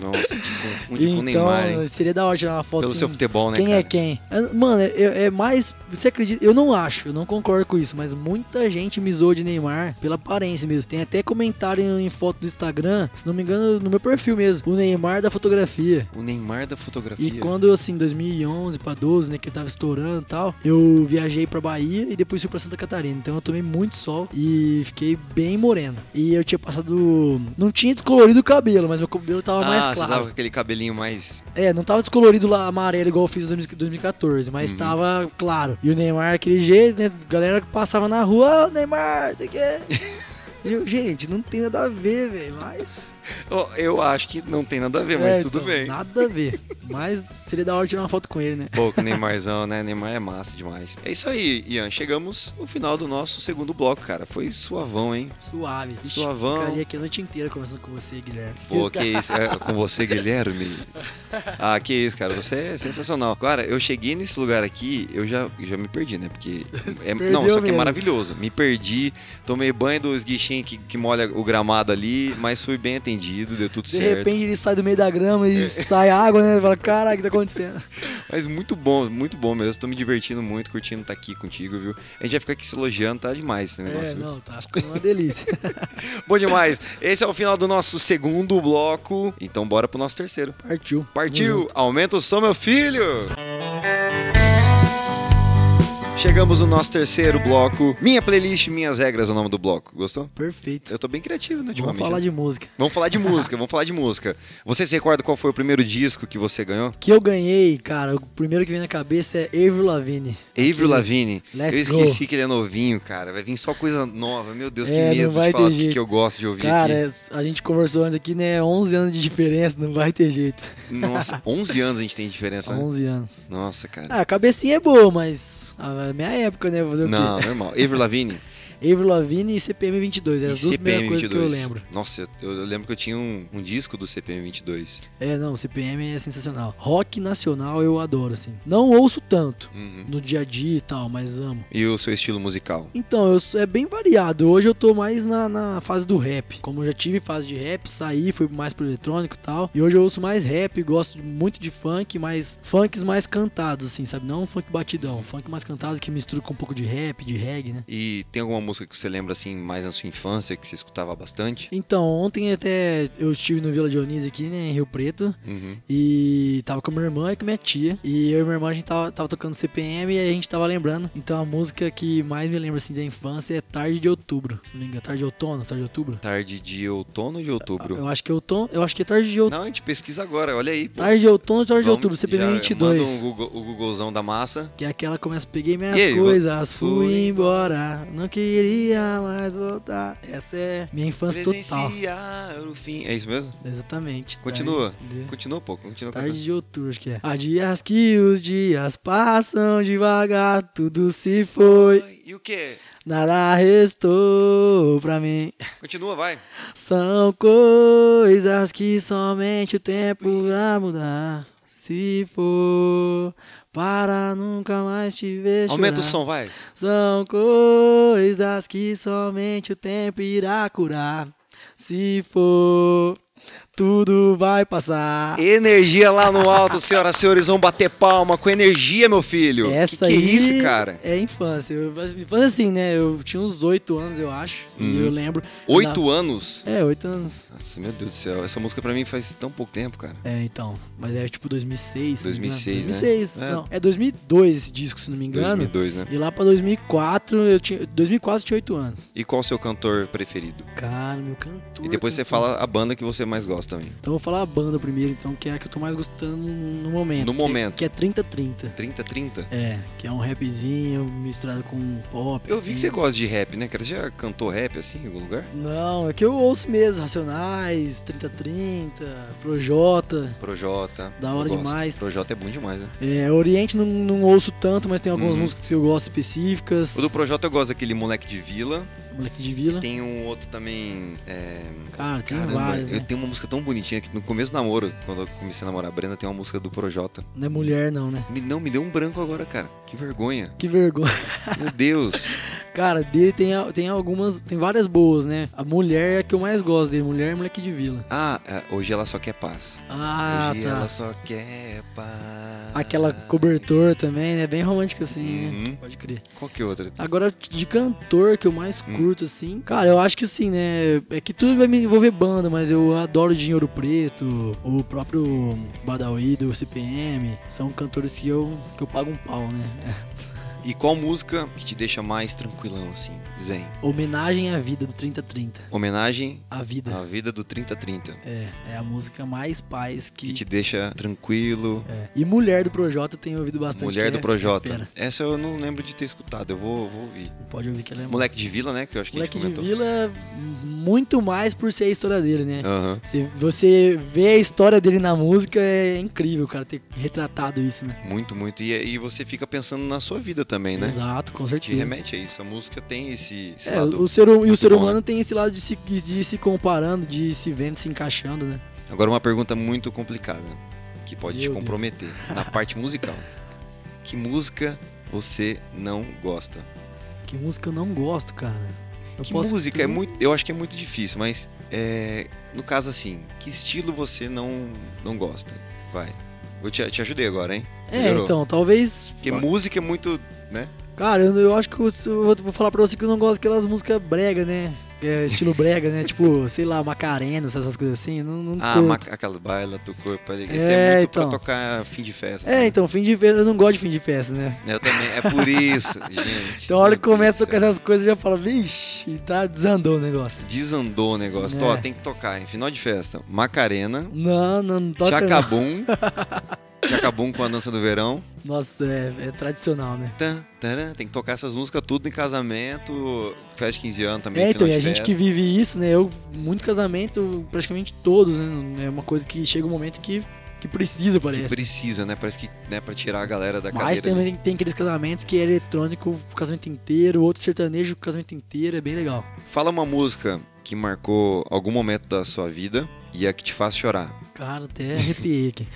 Nossa, te confunde com o então, Neymar, hein? seria da hora tirar uma foto Pelo assim, seu futebol, né, Quem cara? é quem? É, Mano, é, é mais. Você acredita? Eu não acho, eu não concordo com isso, mas muita gente me zoou de Neymar pela aparência mesmo. Tem até comentário em foto do Instagram, se não me engano, no meu perfil mesmo. O Neymar da fotografia. O Neymar da fotografia. E quando, assim, 2011 pra 12, né, que ele tava estourando e tal, eu viajei pra Bahia e depois fui pra Santa Catarina. Então eu tomei muito sol e fiquei bem moreno. E eu tinha passado. Não tinha descolorido o cabelo, mas meu cabelo tava ah, mais você claro. tava com aquele cabelinho mais. É, não tava descolorido lá amarelo igual eu fiz em 2014, mas Uhum. tava claro. E o Neymar, aquele jeito, né? Galera que passava na rua, ô Neymar, você quer. [LAUGHS] Eu, gente, não tem nada a ver, velho, mas. Eu acho que não tem nada a ver, mas É, tudo então, bem. Nada a ver. Mas seria da hora tirar uma foto com ele, né? Pô, que Neymarzão, né? Neymar é massa demais. É isso aí, Ian. Chegamos no final do nosso segundo bloco, cara. Foi suavão, hein? Suave. Suavão. Ficaria aqui a noite inteira conversando com você, Guilherme. Pô, que isso. É, com você, Guilherme. Ah, que isso, cara. Você é sensacional. Cara, eu cheguei nesse lugar aqui, eu já, já me perdi, né? Porque. é- [LAUGHS] não, só que é mesmo. maravilhoso. Me perdi, tomei banho do esguichinho que, que molha o gramado ali, mas fui bem atendido, deu tudo De certo. repente ele sai do meio da grama e sai água, né? Fala, caralho, o que tá acontecendo? [LAUGHS] Mas muito bom, muito bom mesmo. Tô me divertindo muito, curtindo estar aqui contigo, viu? A gente vai ficar aqui se elogiando, tá demais esse negócio, É, viu? não, tá ficando uma delícia. [LAUGHS] Bom demais. Esse é o final do nosso segundo bloco. Então bora pro nosso terceiro. Partiu. Partiu! Aumenta o som, meu filho! Chegamos no nosso terceiro bloco. Minha playlist, minhas regras é o nome do bloco. Gostou? Perfeito. Eu tô bem criativo, né, Vamos ultimamente. falar né? de música. Vamos falar de música, vamos falar de música. Você se recorda qual foi o primeiro disco que você ganhou? que eu ganhei, cara, o primeiro que vem na cabeça é Avril Lavigne. Avril Lavigne. Let's eu esqueci go. que ele é novinho, cara. Vai vir só coisa nova. Meu Deus, que É, medo vai de falar ter do que, jeito. que eu gosto de ouvir Cara, aqui. é- a gente conversou antes aqui, né? 11 anos de diferença, não vai ter jeito. Nossa, [LAUGHS] 11 anos a gente tem diferença, né? 11 anos. Nossa, cara. Ah, a cabecinha é boa, mas a minha época, né? Fazer o Não, quê? normal. Avril Lavigne. [LAUGHS] Avril Lavigne e CPM 22, é as e duas primeiras coisas que eu 22. lembro. Nossa, eu, eu lembro que eu tinha um, um disco do CPM 22. É, não, CPM é sensacional. Rock nacional eu adoro, assim. Não ouço tanto Uhum. no dia a dia e tal, mas amo. E o seu estilo musical? Então, eu, é bem variado. Hoje eu tô mais na, na fase do rap. Como eu já tive fase de rap, saí, fui mais pro eletrônico e tal. E hoje eu ouço mais rap, gosto muito de funk, mas funks mais cantados, assim, sabe? Não um funk batidão. Funk mais cantado que mistura com um pouco de rap, de reggae, né? E tem alguma música que você lembra assim mais na sua infância que você escutava bastante? Então, ontem até eu estive no Vila Dionísio aqui, né, em Rio Preto. Uhum. E tava com minha irmã e com minha tia. E eu e minha irmã, a gente tava, tava tocando CPM e a gente tava lembrando. Então a música que mais me lembra assim da infância é Tarde de Outubro. Se não me engano, Tarde de Outono, Tarde de Outubro. Tarde de outono ou de outubro? Eu acho que é outono, eu acho que é Tarde de Outubro. Não, a gente pesquisa agora, olha aí. pô. Tarde de Outono, Tarde de Vamos- Outubro, CPM já 22. Manda um Google, o Googlezão da massa. Que é aquela que começa, peguei minhas aí, coisas, fui fui embora, não queria mais voltar. Essa é minha infância total. Presenciar o fim. É isso mesmo? Exatamente. Continua. Tarde de- Continua um pouco, continua Tarde cantando. de outubro, acho que é. Há dias que os dias passam devagar, tudo se foi, E o quê? nada restou pra mim. Continua, vai. São coisas que somente o tempo irá mudar. Se for para nunca mais te ver chorar. Aumenta o som, vai. São coisas que somente o tempo irá curar. Se for, tudo vai passar. Energia lá no alto, senhoras e senhores. Vão bater palma com energia, meu filho. Essa que, que é isso, cara? É infância. Eu, infância assim, né? Eu tinha uns oito anos, eu acho. E eu lembro. Oito anos? É, oito anos. Nossa, meu Deus do céu. Essa música pra mim faz tão pouco tempo, cara. É, então. Mas é tipo 2006. se não me engano. 2006, né? 2006. É. Não, é 2002 esse disco, se não me engano. 2002, né? E lá pra 2004, eu tinha. 2004 eu tinha oito anos. E qual o seu cantor preferido? Cara, meu cantor. E depois você cantor. fala a banda que você mais gosta também. Então eu vou falar a banda primeiro, então, que é a que eu tô mais gostando no momento. No que- momento. Que é 3030. 30, 30? É, que é um rapzinho misturado com pop. Eu vi assim. que você gosta de rap, né, cara? Você já cantou rap assim em algum lugar? Não, é que eu ouço mesmo, Racionais, 3030, Projota. Projota. Da hora gosto. demais. Projota é bom demais, né? É, Oriente não, não ouço tanto, mas tem algumas Uhum. músicas que eu gosto específicas. O do Projota eu gosto daquele moleque de vila. Moleque de Vila. Tem um outro também. É... Cara, tem Caramba, várias, eu né? tenho uma música tão bonitinha que no começo do namoro, quando eu comecei a namorar a Brenda, tem uma música do Projota. Não é mulher, não, né? Me, não, me deu um branco agora, cara. Que vergonha. Que vergonha. Meu Deus. [LAUGHS] Cara, dele tem, tem algumas. Tem várias boas, né? A mulher é a que eu mais gosto dele. Mulher é moleque de vila. Ah, é, hoje ela só quer paz. Ah, hoje tá. ela só quer paz. Aquela cobertor também, né? Bem romântica assim, Uhum. né? Pode crer. Qual que é outra? Agora, de cantor que eu mais Hum. Curto, assim. Cara, eu acho que assim, né? É que tudo vai me envolver banda, mas eu adoro Dinheiro Preto, o próprio Badawi do CPM. São cantores que eu, que eu pago um pau, né? É. E qual música que te deixa mais tranquilão, assim? Zen. Homenagem à vida do 3030. Homenagem A vida. à vida do 3030. É, é a música mais paz que. Que te deixa tranquilo. É. E Mulher do Projota tenho ouvido bastante. Mulher do é- Projota. é. Essa eu não lembro de ter escutado, eu vou, vou ouvir. Pode ouvir que ela é Moleque de Vila, né? Que eu acho que Moleque a gente de comentou. Vila, muito mais por ser a história dele, né? Aham. Você, você vê a história dele na música é incrível, cara, ter retratado isso, né? Muito, muito. E, e você fica pensando na sua vida também, né? Exato, com Te certeza. remete a isso. A música tem esse, esse É, lado. o ser, e o ser bom, humano né? tem esse lado de se, de se comparando, de se vendo, se encaixando, né? Agora uma pergunta muito complicada, que pode te Meu Deus. comprometer. Na parte musical. [LAUGHS] Que música você não gosta? Que música eu não gosto, cara. Eu que música é muito. Eu acho que é muito difícil, mas é, no caso assim, que estilo você não, não gosta? Vai. Eu te, te ajudei agora, hein? É, Melhorou. então, talvez. Porque música é muito. né? Cara, eu, eu acho que eu, eu vou- falar pra você que eu não gosto daquelas músicas brega, né? É, estilo brega, né? [LAUGHS] Tipo, sei lá, Macarena, essas coisas assim. Não, não Ah, aquelas baila do corpo ali. Isso É, é muito então. pra tocar fim de festa. É, assim. então, fim de festa. Eu não gosto de fim de festa, né? Eu também. É por isso, [LAUGHS] gente. Então, a hora Meu que começa a tocar céu. essas coisas, eu já falo, vixe, tá desandou o negócio. Desandou o negócio. É. Ó, tem que tocar, em final de festa. Macarena, Não, não, não toca. Chacabum. [LAUGHS] Chacabum com a dança do verão. Nossa, é, é tradicional, né? Tan, taran, tem que tocar essas músicas tudo em casamento, festa de 15 anos também. É, então, e a gente que vive isso, né? Eu, muito casamento, praticamente todos, né? É uma coisa que chega um momento que, que precisa, Que parece. precisa, né? Parece que, né, pra tirar a galera da Mas cadeira. também tem, tem aqueles casamentos que é eletrônico o casamento inteiro, outro sertanejo o casamento inteiro, é bem legal. Fala uma música que marcou algum momento da sua vida e a que te faz chorar. Cara, até arrepiei aqui.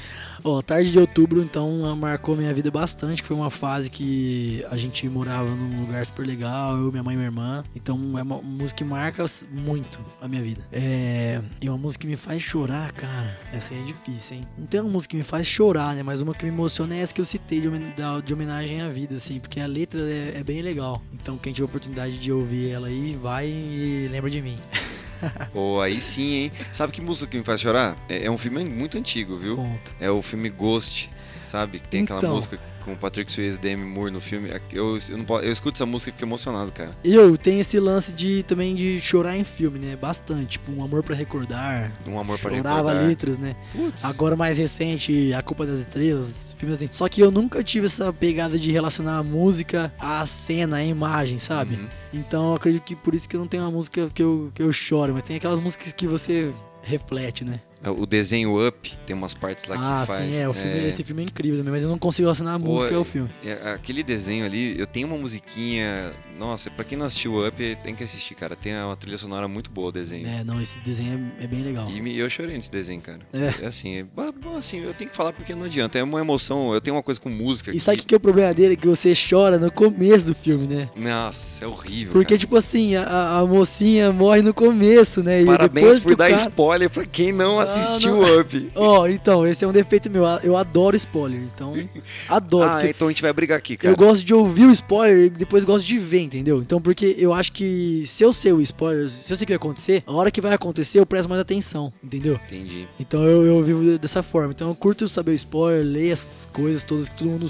Ó, tarde de outubro, então, marcou minha vida bastante, que foi uma fase que a gente morava num lugar super legal, eu, minha mãe e minha irmã. Então é uma música que marca muito a minha vida. É. E uma música que me faz chorar, cara. Essa aí é difícil, hein? Não tem uma música que me faz chorar, né? Mas uma que me emociona é essa que eu citei de homenagem à vida, assim, porque a letra é, é bem legal. Então quem tiver oportunidade de ouvir ela aí, vai e lembra de mim. [LAUGHS] Pô, aí sim, hein? Sabe que música que me faz chorar? É, é um filme muito antigo, viu? Conta. É o filme Ghost, sabe? Tem aquela Então. música com o Patrick Swayze e Demi Moore no filme. Eu, eu, não eu escuto essa música e fico emocionado, cara. Eu tenho esse lance de também de chorar em filme, né? Bastante. Tipo, um amor pra recordar. Um amor pra Chorava recordar. litros, né? Putz. Agora mais recente, A Culpa das Estrelas, filmes assim. Só que eu nunca tive essa pegada de relacionar a música à cena, à imagem, sabe? Uhum. Então eu acredito que por isso que eu não tenho uma música que eu, que eu choro, mas tem aquelas músicas que você reflete, né? O desenho Up tem umas partes lá ah, que faz. sim, é, o filme, esse filme é incrível também, mas eu não consigo relacionar a música ao filme. é, aquele desenho ali, eu tenho uma musiquinha. Nossa, pra quem não assistiu Up, tem que assistir, cara. Tem uma trilha sonora muito boa o desenho. É, não, esse desenho é, é bem legal. E me- eu chorei nesse desenho, cara. É. assim, é, bom, assim, eu tenho que falar porque não adianta. É uma emoção, eu tenho uma coisa com música. E sabe o que, que é o problema dele? Que você chora no começo do filme, né? Nossa, é horrível. Porque, cara. tipo assim, a, a mocinha morre no começo, né? E Parabéns por o dar cara- spoiler pra quem não assistiu não. Up. [LAUGHS] Ó, então, esse é um defeito meu. Eu adoro spoiler. Então, [LAUGHS] adoro. Ah, então a gente vai brigar aqui, cara. eu gosto de ouvir o spoiler e depois gosto de ver, entendeu? Então, porque eu acho que se eu sei o spoiler, se eu sei o que vai acontecer, a hora que vai acontecer eu presto mais atenção, entendeu? Entendi. Então eu, eu vivo dessa forma. Então eu curto saber o spoiler, ler as coisas todas que todo mundo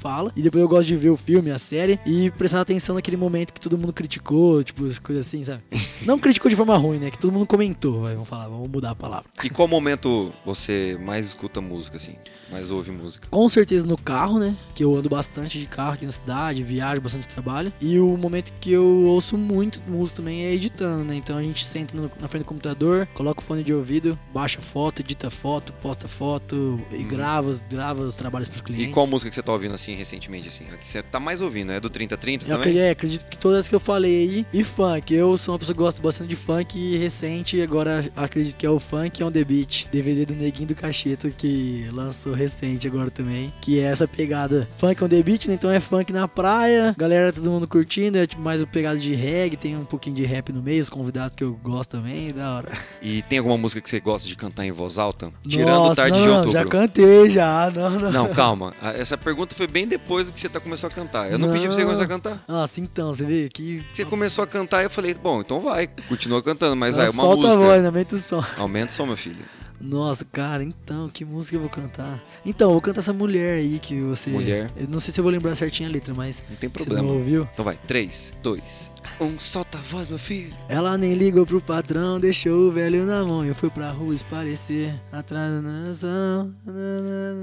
fala. E depois eu gosto de ver o filme, a série, e prestar atenção naquele momento que todo mundo criticou, tipo, as coisas assim, sabe? [LAUGHS] Não criticou de forma ruim, né? Que todo mundo comentou, vai, vamos falar, vamos mudar a palavra. E qual momento você mais escuta música, assim? Mais ouve música? Com certeza no carro, né? Que eu ando bastante de carro aqui na cidade, viajo bastante trabalho. E o momento que eu ouço muito música também é editando, né? Então a gente senta no- na frente do computador, coloca o fone de ouvido, baixa foto, edita foto, posta foto e grava, os- grava os trabalhos pros E clientes. qual música que você tá ouvindo, assim, recentemente, assim? A que você tá mais ouvindo? É do 3030 Eu também? é, acredito que todas que eu falei aí. E funk. Eu sou uma pessoa que gosta bastante de funk e recente. Agora acredito que é o Funk on the Beat. DVD do Neguinho do Cacheto que lançou recente agora também. Que é essa pegada Funk on the Beat, né? Então é funk na praia. Galera, todo mundo curtindo. É tipo mais o pegada de reggae. Tem um pouquinho de rap no meio. Os convidados que eu gosto também. Da hora. E tem alguma música que você gosta de cantar em voz alta? Tirando Nossa, Tarde não, de não, Outubro. Já cantei, já. Não, não. Não, calma. Essa pergunta foi bem depois do que você tá começou a cantar. Eu não, pedi pra você Não. começar a cantar. Nossa, então, você vê que. Você começou a cantar e eu falei, bom, então vai, continua cantando, mas vai, uma solta música. a voz, aumenta o som. Aumenta o som, meu filho. Nossa, cara, então, que música eu vou cantar? Então, eu vou cantar essa mulher aí que você. Mulher. Eu não sei se eu vou lembrar certinho a letra, mas. Não tem Você problema. não ouviu? Então vai, 3, 2, 1, solta a voz, meu filho. Ela nem ligou pro patrão, deixou o velho na mão. Eu fui pra rua esparecer, atrás da nação.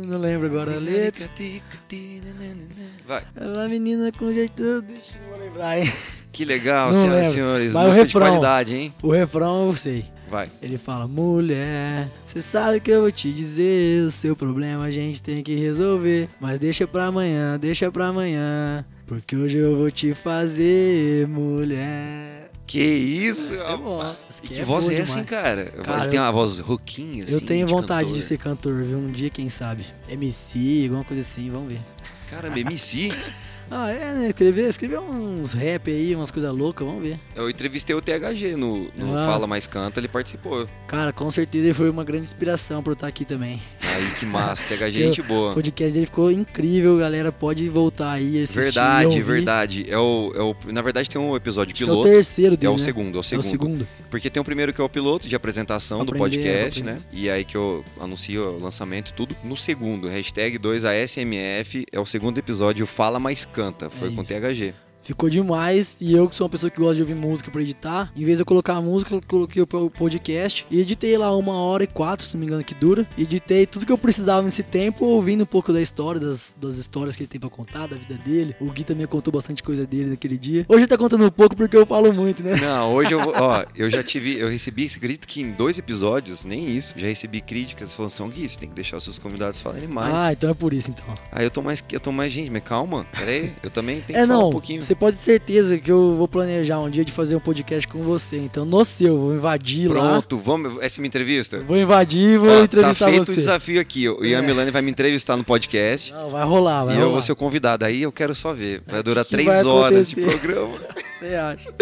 Não lembro agora a letra. Vai. Ela menina com jeito. Deixa eu lembrar, hein? Que legal, Não senhoras e senhores. Vai o música de refrão. qualidade, hein? O refrão eu sei. Vai. Ele fala, mulher, você sabe que eu vou te dizer, o seu problema a gente tem que resolver. Mas deixa pra amanhã, deixa pra amanhã. Porque hoje eu vou te fazer, mulher. Que isso? É bom. Essa E aqui que é voz é essa, hein, cara? Cara, Ele tem uma voz rouquinha, assim. Eu tenho de vontade cantor. de ser cantor, viu? Um dia, quem sabe. MC, alguma coisa assim, vamos ver. Caramba, MC? Ah, é, né? Escrever, escrever uns rap aí, umas coisas loucas, vamos ver. Eu entrevistei o THG no, no Ah. Fala Mais Canta, ele participou. Cara, com certeza ele foi uma grande inspiração pra eu estar aqui também. Aí, que massa. THG é [LAUGHS] gente O boa. podcast dele ficou incrível, galera. Pode voltar aí, assistir. Verdade, verdade. É o, é o, na verdade, tem um episódio Acho que é o piloto. terceiro dele, É o né? segundo, é o segundo. É o segundo. Porque tem o primeiro que é o piloto de apresentação do podcast, né? E aí que eu anuncio o lançamento e tudo. No segundo, hashtag 2ASMF, é o segundo episódio Fala Mais Canta. Foi É com. THG. Ficou demais. E eu, que sou uma pessoa que gosta de ouvir música pra editar, em vez de eu colocar a música, eu coloquei o po- podcast. E editei lá uma hora e quatro, se não me engano, que dura. Editei tudo que eu precisava nesse tempo, ouvindo um pouco da história, das, das histórias que ele tem pra contar, da vida dele. O Gui também contou bastante coisa dele naquele dia. Hoje ele tá contando um pouco porque eu falo muito, né? Não, hoje eu vou. Ó, [LAUGHS] eu já tive. Eu recebi, você acredita que em dois episódios, nem isso, já recebi críticas falando assim, "Ô, Gui, você tem que deixar os seus convidados falarem mais. Ah, então é por isso então. Aí eu tô mais. Eu tô mais, gente, mas calma, peraí, eu também tenho que É, falar não, um pouquinho. você pode ter certeza que eu vou planejar um dia de fazer um podcast com você. Então, no seu, vou invadir lá. Pronto, vamos. Essa é minha entrevista? Vou invadir e vou Ó, tá entrevistar feito você. o desafio aqui. O Ian É. Milani vai me entrevistar no podcast. Não, vai rolar, vai e eu rolar. vou ser o convidado. Aí eu quero só ver. Vai durar que três vai horas de programa. [LAUGHS] Você acha?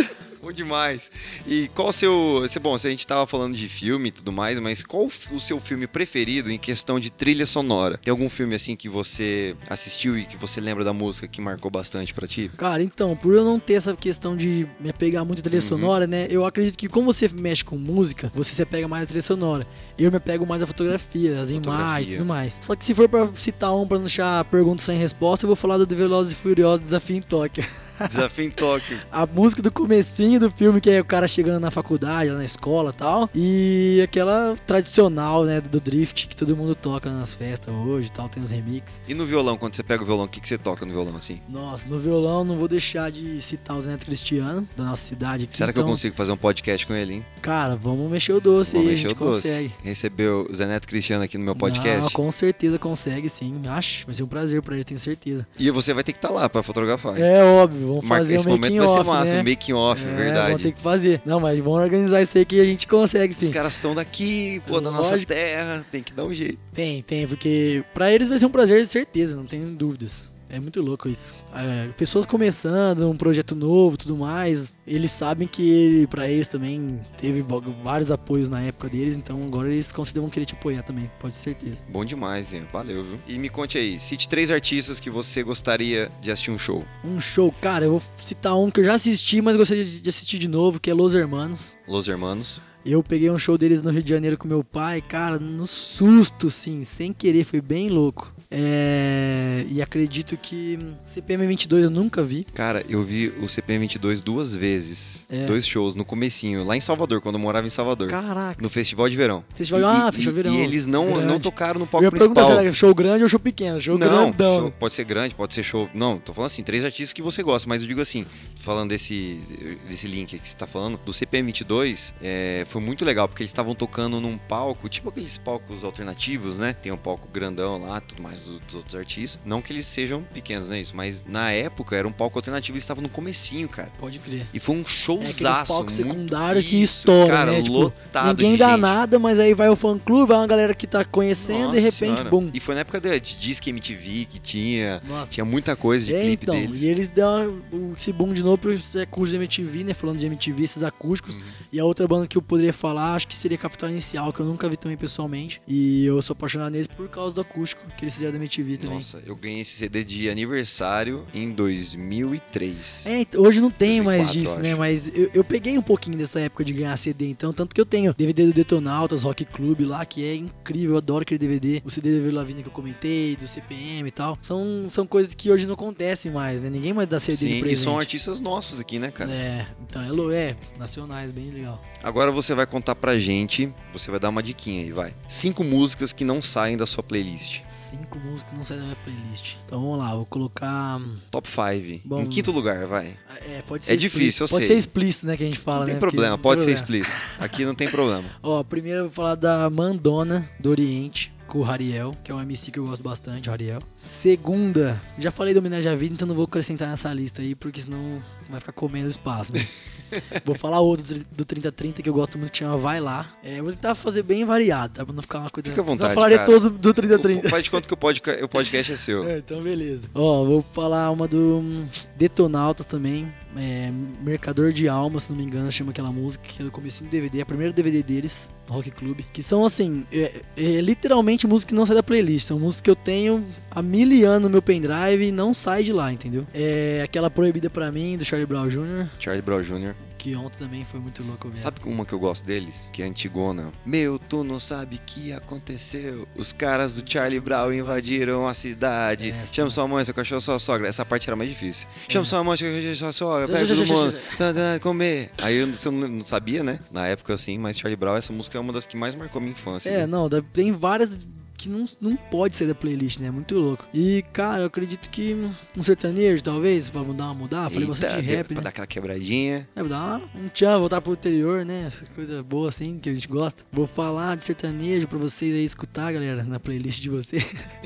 Bom demais. E qual o seu. se- Bom, se a gente tava falando de filme e tudo mais, mas qual o seu filme preferido em questão de trilha sonora? Tem algum filme assim que você assistiu e que você lembra da música que marcou bastante pra ti? Cara, então, por eu não ter essa questão de me apegar muito à Uhum. trilha sonora, né? Eu acredito que como você mexe com música, você se apega mais à trilha sonora. Eu me apego mais à fotografia, às imagens e tudo mais. Só que se for pra citar um pra não deixar pergunta sem resposta, eu vou falar do The Velozes e Furiosos Desafio em Tóquio. [LAUGHS] [LAUGHS] Desafio em Tóquio. a música do comecinho do filme, que é o cara chegando na faculdade, na escola e tal. E aquela tradicional, né, do drift que todo mundo toca nas festas hoje e tal, tem os remixes. E no violão, quando você pega o violão, o que, que você toca no violão assim? Nossa, no violão não vou deixar de citar o Zeneto Cristiano, da nossa cidade aqui. Será que eu então, consigo fazer um podcast com ele, hein? Cara, vamos mexer o doce Vou aí, a mexer gente o doce. consegue. Recebeu o Zé Neto Cristiano aqui no meu podcast. Não, com certeza consegue, sim. Acho, vai ser um prazer pra ele, tenho certeza. E você vai ter que estar lá pra fotografar. É óbvio, vamos Marca- fazer esse um momento vai ser off, massa, né? um making off, É, verdade. Vamos ter que fazer. Não, mas vamos organizar isso aí que a gente consegue, sim. Os caras estão daqui, pô, da nossa terra, tem que dar um jeito. Tem, tem, porque pra eles vai ser um prazer, certeza, não tenho dúvidas. É muito louco isso. É, pessoas começando um projeto novo, tudo mais, eles sabem que ele, para eles também teve vários apoios na época deles, então agora eles consideram querer te apoiar também, pode ter certeza. Bom demais, hein? Valeu, viu? E me conte aí, cite três artistas que você gostaria de assistir um show. Um show, cara, eu vou citar um que eu já assisti, mas gostaria de de assistir de novo, que é Los Hermanos. Los Hermanos. Eu peguei um show deles no Rio de Janeiro com meu pai, cara, no susto, sim, sem querer, foi bem louco. É, e acredito que CPM 22 eu nunca vi. Cara, eu vi o CPM 22 duas vezes. É. Dois shows no comecinho, lá em Salvador, quando eu morava em Salvador. Caraca. No Festival de Verão. Festival- E- ah, e- Festival de Verão. E eles não, Grande. não tocaram no Eu palco perguntar principal. se era show grande ou show pequeno. Show Não, grandão. show- pode ser grande, pode ser show. Não, tô falando assim, três artistas que você gosta, mas eu digo assim, falando desse, desse link que você tá falando, do CPM 22, é, foi muito legal, porque eles estavam tocando num palco, tipo aqueles palcos alternativos, né? Tem um palco grandão lá, tudo mais do- dos outros artistas. Não que eles sejam pequenos, né? Isso, mas na época era um palco alternativo, eles estavam no comecinho, cara. Pode crer. E foi um É showzaço. palcos muito- secundários que Isso, estouram, cara, né? Tipo, lotado ninguém dá gente. nada, mas aí vai o fã clube, vai uma galera que tá conhecendo, Nossa de repente, Senhora. bum. E foi na época de, de Disque MTV que tinha. Nossa. Tinha muita coisa de É, clipe então, deles. e eles dão esse boom de novo pro acústicos de MTV, né? Falando de MTV, esses acústicos. Uhum. E a outra banda que eu poderia falar, acho que seria Capital Inicial, que eu nunca vi também pessoalmente. E eu sou apaixonado neles por causa do acústico que eles da MTV também. Nossa, eu ganhei esse CD de aniversário em 2003. É, então, hoje não tem 2004, mais disso, né? Mas eu, eu peguei um pouquinho dessa época de ganhar CD, então. Tanto que eu tenho DVD do Detonautas, Rock Club lá, que é incrível, eu adoro aquele DVD. O CD do Avril Lavigne que eu comentei, do CPM e tal. São, são coisas que hoje não acontecem mais, né? Ninguém mais dá CD Sim, e presente. são artistas nossos aqui, né, cara? É, então é, é, nacionais, bem legal. Agora você vai contar pra gente, você vai dar uma diquinha aí, vai. Cinco músicas que não saem da sua playlist. Cinco cinco músicas que não saem da minha playlist. Então vamos lá, vou colocar. Top 5. Bom, em quinto lugar, vai. É, pode ser É difícil, eu Pode sei. ser explícito, né? Que a gente fala, Não tem né? problema, Porque- pode ser problema. explícito. Aqui não tem problema. [LAUGHS] Ó, primeiro eu vou falar da Mandona do Oriente. Com o Hariel, que é um MC que eu gosto bastante, o Hariel. Segunda, já falei do Homenagem à Vida, então não vou acrescentar nessa lista aí, porque senão vai ficar comendo espaço, né? [LAUGHS] vou falar outro do 3030 que eu gosto muito, que chama Vai Lá. É, vou tentar fazer bem variado, tá? Pra não ficar uma coisa... Fica à vontade, falaria cara. todos do 3030. Faz de conta que o podca- o podcast é seu. [LAUGHS] É, então beleza. Ó, vou falar uma do hum, Detonautas também. É, Mercador de Alma, se não me engano, chama aquela música, que é do comecinho do DVD, é a primeira DVD deles, Rock Club. Que são assim, é, é literalmente músicas que não saem da playlist. São músicas que eu tenho há mil anos no meu pendrive e não sai de lá, entendeu? É aquela proibida pra mim, do Charlie Brown Jr., Charlie Brown Jr. que ontem também foi muito louco ver. Sabe uma que eu gosto deles? Que é antigona. Meu, tu não sabe o que aconteceu. Os caras do Charlie Brown invadiram a cidade. É, Chama sua mãe, seu cachorro, sua sogra. Essa parte era mais difícil. Chama sua mãe, seu cachorro, sua sogra. Pega todo [LAUGHS] mundo. comer. Aí eu você não, sabia, né? Na época assim, mas Charlie Brown, essa música é uma das que mais marcou minha infância. É, né? não, tem várias que não, não pode ser da playlist, né? Muito louco. E, cara, eu acredito que um sertanejo, talvez, pra mudar uma mudar. Falei bastante de rap, pra né? dar aquela quebradinha. É, vou dar um tchan, voltar pro interior, né? Essas coisas boas assim que a gente gosta. Vou falar de sertanejo pra vocês aí escutar, galera, na playlist de você.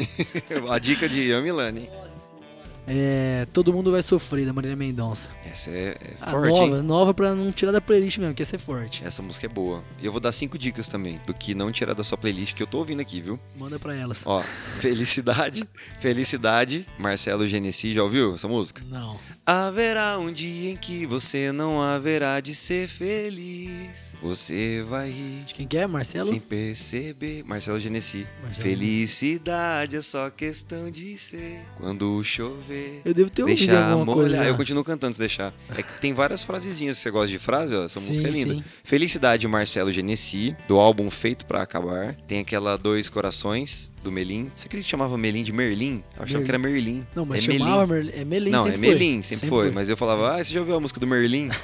[LAUGHS] a dica de Ian Milani. É. Todo mundo vai sofrer, da Marília Mendonça. Essa é, é A forte, hein? nova, nova pra não tirar da playlist mesmo, que ia ser forte. Essa música é boa. E eu vou dar cinco dicas também do que não tirar da sua playlist que eu tô ouvindo aqui, viu? Manda pra elas. Ó, Felicidade, Felicidade, Marcelo Genesi, já ouviu essa música? Não. Haverá um dia em que você não haverá de ser feliz. Você vai rir De quem que é? Marcelo? sem perceber. Marcelo Genesi. Marcelo Felicidade é só questão de ser. Quando chover. Eu devo ter ouvido Deixar alguma coisa. molhar. já. Eu continuo cantando se deixar. É que tem várias frasezinhas. Se você gosta de frase, ó, essa Sim, música é linda. sim. Felicidade, Marcelo Genesi, do álbum Feito Pra Acabar. Tem aquela Dois Corações, do Melim. Você acredita que chamava Melim de Merlin? Eu achava Merlin. que era Merlin. Não, mas é chamava. Merlin. É Melim, Não, é foi. Melim, sempre, foi. Mas eu falava, ah, você já ouviu a música do Merlin? [LAUGHS]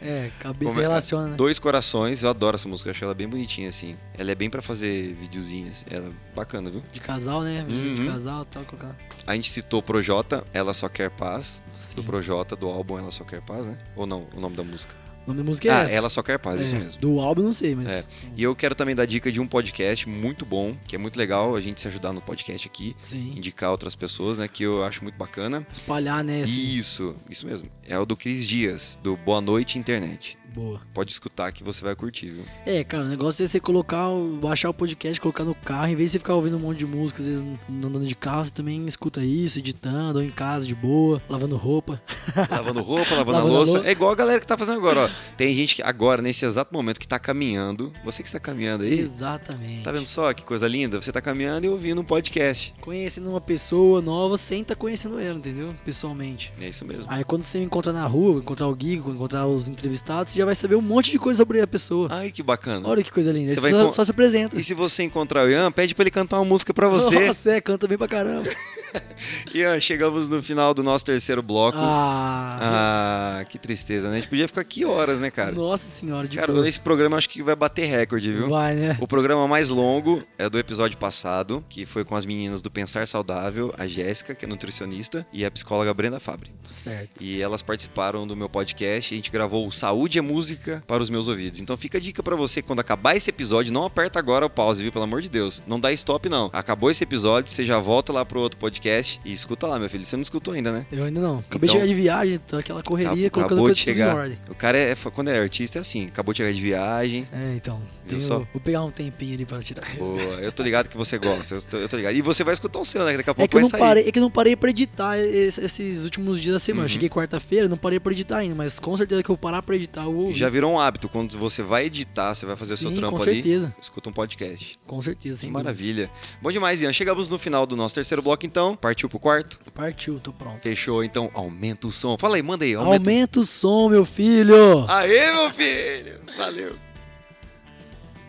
É, cabeça Como é- relaciona, né? Dois Corações, eu adoro essa música, eu acho ela bem bonitinha, assim. Ela é bem pra fazer videozinhos, ela é bacana, viu? De casal, né? Vídeo de Uhum. casal tal, colocar. A gente citou Projota, Ela Só Quer Paz, Sim. do Projota, do álbum Ela Só Quer Paz, né? Ou não, o nome da música. O nome da música é ah, essa. Ela Só Quer Paz, isso É, mesmo. Do álbum não sei, mas. É. E eu quero também dar dica de um podcast muito bom, que é muito legal a gente se ajudar no podcast aqui, Sim. indicar outras pessoas, né, que eu acho muito bacana. Espalhar, né? Assim. Isso, isso mesmo. É o do Cris Dias, do Boa Noite Internet. Boa. Pode escutar que você vai curtir, viu? É, cara, o negócio é você colocar, baixar o podcast, colocar no carro, em vez de você ficar ouvindo um monte de música, às vezes andando de carro, você também escuta isso, editando, ou em casa de boa, lavando roupa. [LAUGHS] Lavando roupa, lavando, a Lavando a louça. louça. É igual a galera que tá fazendo agora, ó. Tem gente que agora, nesse exato momento, que tá caminhando. Você que está caminhando aí, Exatamente. tá vendo só que coisa linda? Você tá caminhando e ouvindo um podcast. Conhecendo uma pessoa nova sem estar conhecendo ela, entendeu? Pessoalmente. É isso mesmo. Aí quando você me encontrar na rua, encontrar o Gui, encontrar os entrevistados, você já vai saber um monte de coisa sobre a pessoa. Ai, que bacana. Olha que coisa linda. Você vai só, con- só se apresenta. E se você encontrar o Ian, pede pra ele cantar uma música pra você. [LAUGHS] Nossa, é, canta bem pra caramba. [LAUGHS] Ian, chegamos no final do nosso terceiro bloco. Ah, Ah, que tristeza, né? A gente podia ficar aqui horas, né, cara? nossa senhora, de Cara, esse programa acho que vai bater recorde, viu? Vai, né? O programa mais longo é do episódio passado, que foi com as meninas do Pensar Saudável, a Jéssica, que é nutricionista, e a psicóloga Brenda Fabre. Certo. E elas participaram do meu podcast e a gente gravou o Saúde é Música para os meus ouvidos. Então fica a dica pra você, quando acabar esse episódio, não aperta agora o pause, viu? Pelo amor de Deus. Não dá stop, não. Acabou esse episódio, você já volta lá pro outro podcast e escuta lá, meu filho. Você não escutou ainda, né? Eu ainda não. Acabei de Então- chegar de viagem, tô aquela correria, Acabou colocando de coisa tudo em chegar. ordem. O cara é, quando é artista é assim, acabou de chegar de viagem. É, então. Tenho- só? vou pegar um tempinho ali pra tirar. Boa, eu tô ligado que você gosta, eu tô, eu tô ligado. E você vai escutar o seu, né? Daqui a pouco É que, vai não sair. parei, é que eu não parei pra editar es- esses últimos dias da semana. Uhum. Cheguei quarta-feira, não parei pra editar ainda, mas com certeza que eu vou parar pra editar, eu vou. Já virou um hábito, quando você vai editar, você vai fazer o seu Sim, trampo com ali, certeza. escuta um podcast. Com certeza, Que sem maravilha. Bom demais, Ian. Chegamos no final do nosso terceiro bloco, então. Partiu pro quarto? dúvida. Partiu, tô pronto. Fechou, então aumenta o som. Fala aí, manda aí, aumenta. Aumenta o som, meu filho! Aê, meu filho! Valeu.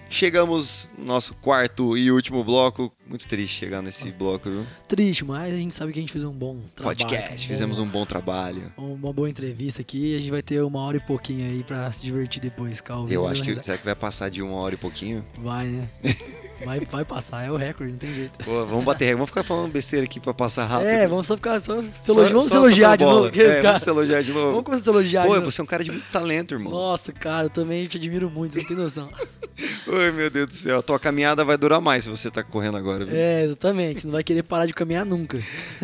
Chegamos no nosso quarto e último bloco. Muito triste chegar nesse bloco, viu? Triste, mas a gente sabe que a gente fez um bom trabalho. Podcast, fizemos um bom trabalho. Uma boa entrevista aqui. A gente vai ter uma hora e pouquinho aí pra se divertir depois, Calvin. Eu acho que. Será que vai passar de uma hora e pouquinho? Vai, né? [LAUGHS] vai, vai passar, é o recorde, não tem jeito. Pô, vamos bater recorde. Vamos ficar falando besteira aqui pra passar rápido. É, vamos só ficar. Só se elogiar, vamos se elogiar de novo. É, vamos se elogiar de novo. Vamos começar a se elogiar. Pô, você é um cara de muito talento, irmão. Nossa, cara, eu também te admiro muito, você não tem noção. [LAUGHS] Ai, meu Deus do céu. A tua caminhada vai durar mais se você tá correndo agora. Viu? É, exatamente. Você não vai querer parar de caminhar nunca.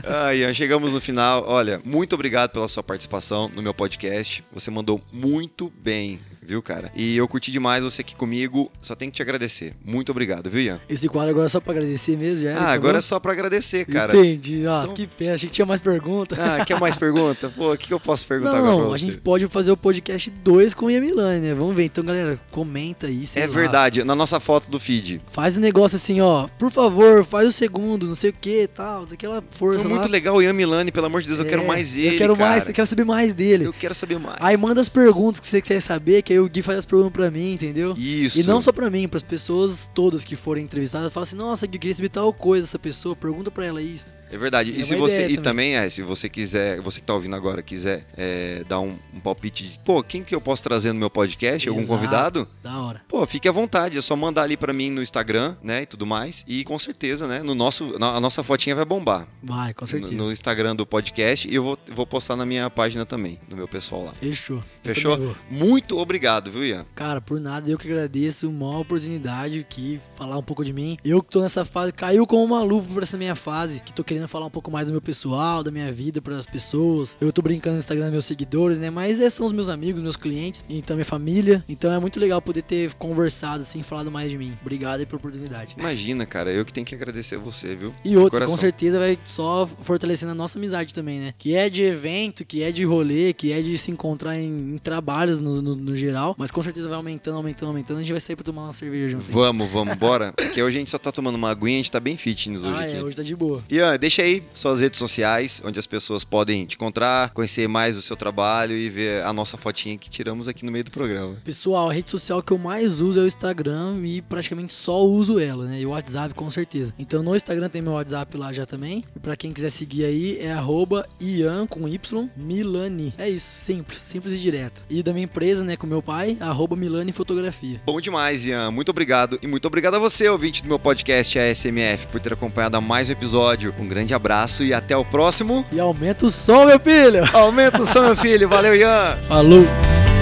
Ai, chegamos no final. Olha, muito obrigado pela sua participação no meu podcast. Você mandou muito bem viu, cara? E eu curti demais você aqui comigo. Só tenho que te agradecer. Muito obrigado, viu, Ian? Esse quadro agora é só pra agradecer mesmo, já? Ah, tá agora bom? é só pra agradecer, cara. Entendi. Nossa, então... que pena. Achei que tinha mais pergunta. Ah, quer mais pergunta? Pô, o que, que eu posso perguntar não, agora pra você? a gente pode fazer o podcast 2 com o Ian Milani, né? Vamos ver. Então, galera, comenta aí. é lá. verdade. Na nossa foto do feed. Faz um negócio assim, ó. Por favor, faz o segundo, não sei o que tal. Daquela força. Foi muito lá. legal o Ian Milani, pelo amor de Deus. É, eu quero mais ele. Eu quero cara. mais, eu quero saber mais dele. Eu quero saber mais. Aí manda as perguntas que você quer saber, que o Gui faz as perguntas pra mim, entendeu? Isso. E não só pra mim, para as pessoas todas que forem entrevistadas, fala assim: "Nossa, eu queria saber tal coisa essa pessoa, pergunta para ela isso". É verdade. É e se você e também é, se você quiser, você que tá ouvindo agora quiser é, dar um, um, palpite de, pô, quem que eu posso trazer no meu podcast, Exato. algum convidado? Da hora. Pô, fique à vontade, é só mandar ali para mim no Instagram, né, e tudo mais. E com certeza, né, no nosso a nossa fotinha vai bombar. Vai, com certeza. No, no Instagram do podcast e eu vou, vou postar na minha página também, no meu pessoal lá. Fechou. Fechou? Muito obrigado, viu, Ian? Cara, por nada, eu que agradeço, uma oportunidade aqui, falar um pouco de mim. Eu que tô nessa fase, caiu como uma luva por essa minha fase, que tô querendo falar um pouco mais do meu pessoal, da minha vida para as pessoas. Eu tô brincando no Instagram dos meus seguidores, né? Mas esses são os meus amigos, meus clientes, então minha família. Então é muito legal poder ter conversado assim, falado mais de mim. Obrigado aí pela oportunidade. Imagina, cara, eu que tenho que agradecer você, viu? E outro, com certeza vai só fortalecendo a nossa amizade também, né? Que é de evento, que é de rolê, que é de se encontrar em, em trabalhos no, no, no, geral, mas com certeza vai aumentando, aumentando, aumentando. A gente vai sair pra tomar uma cerveja junto. Vamos, vamos, bora. [LAUGHS] Porque hoje a gente só tá tomando uma aguinha, a gente tá bem fitness hoje ah, aqui. É, hoje tá de boa. Ian, deixa aí suas redes sociais, onde as pessoas podem te encontrar, conhecer mais o seu trabalho e ver a nossa fotinha que tiramos aqui no meio do programa. Pessoal, a rede social que eu mais uso é o Instagram e praticamente só uso ela, né? E o WhatsApp com certeza. Então no Instagram tem meu WhatsApp lá já também. E pra quem quiser seguir aí é arroba Ian com Y Milani. É isso, simples, simples e direto. E da minha empresa, né, com meu pai, arroba Milani Fotografia. Bom demais, Ian. Muito obrigado. E muito obrigado a você, ouvinte do meu podcast ASMF, por ter acompanhado mais um episódio. Um grande abraço e até o próximo. E aumenta o som, meu filho! Aumenta o som, meu [LAUGHS] filho. Valeu, Ian! Falou!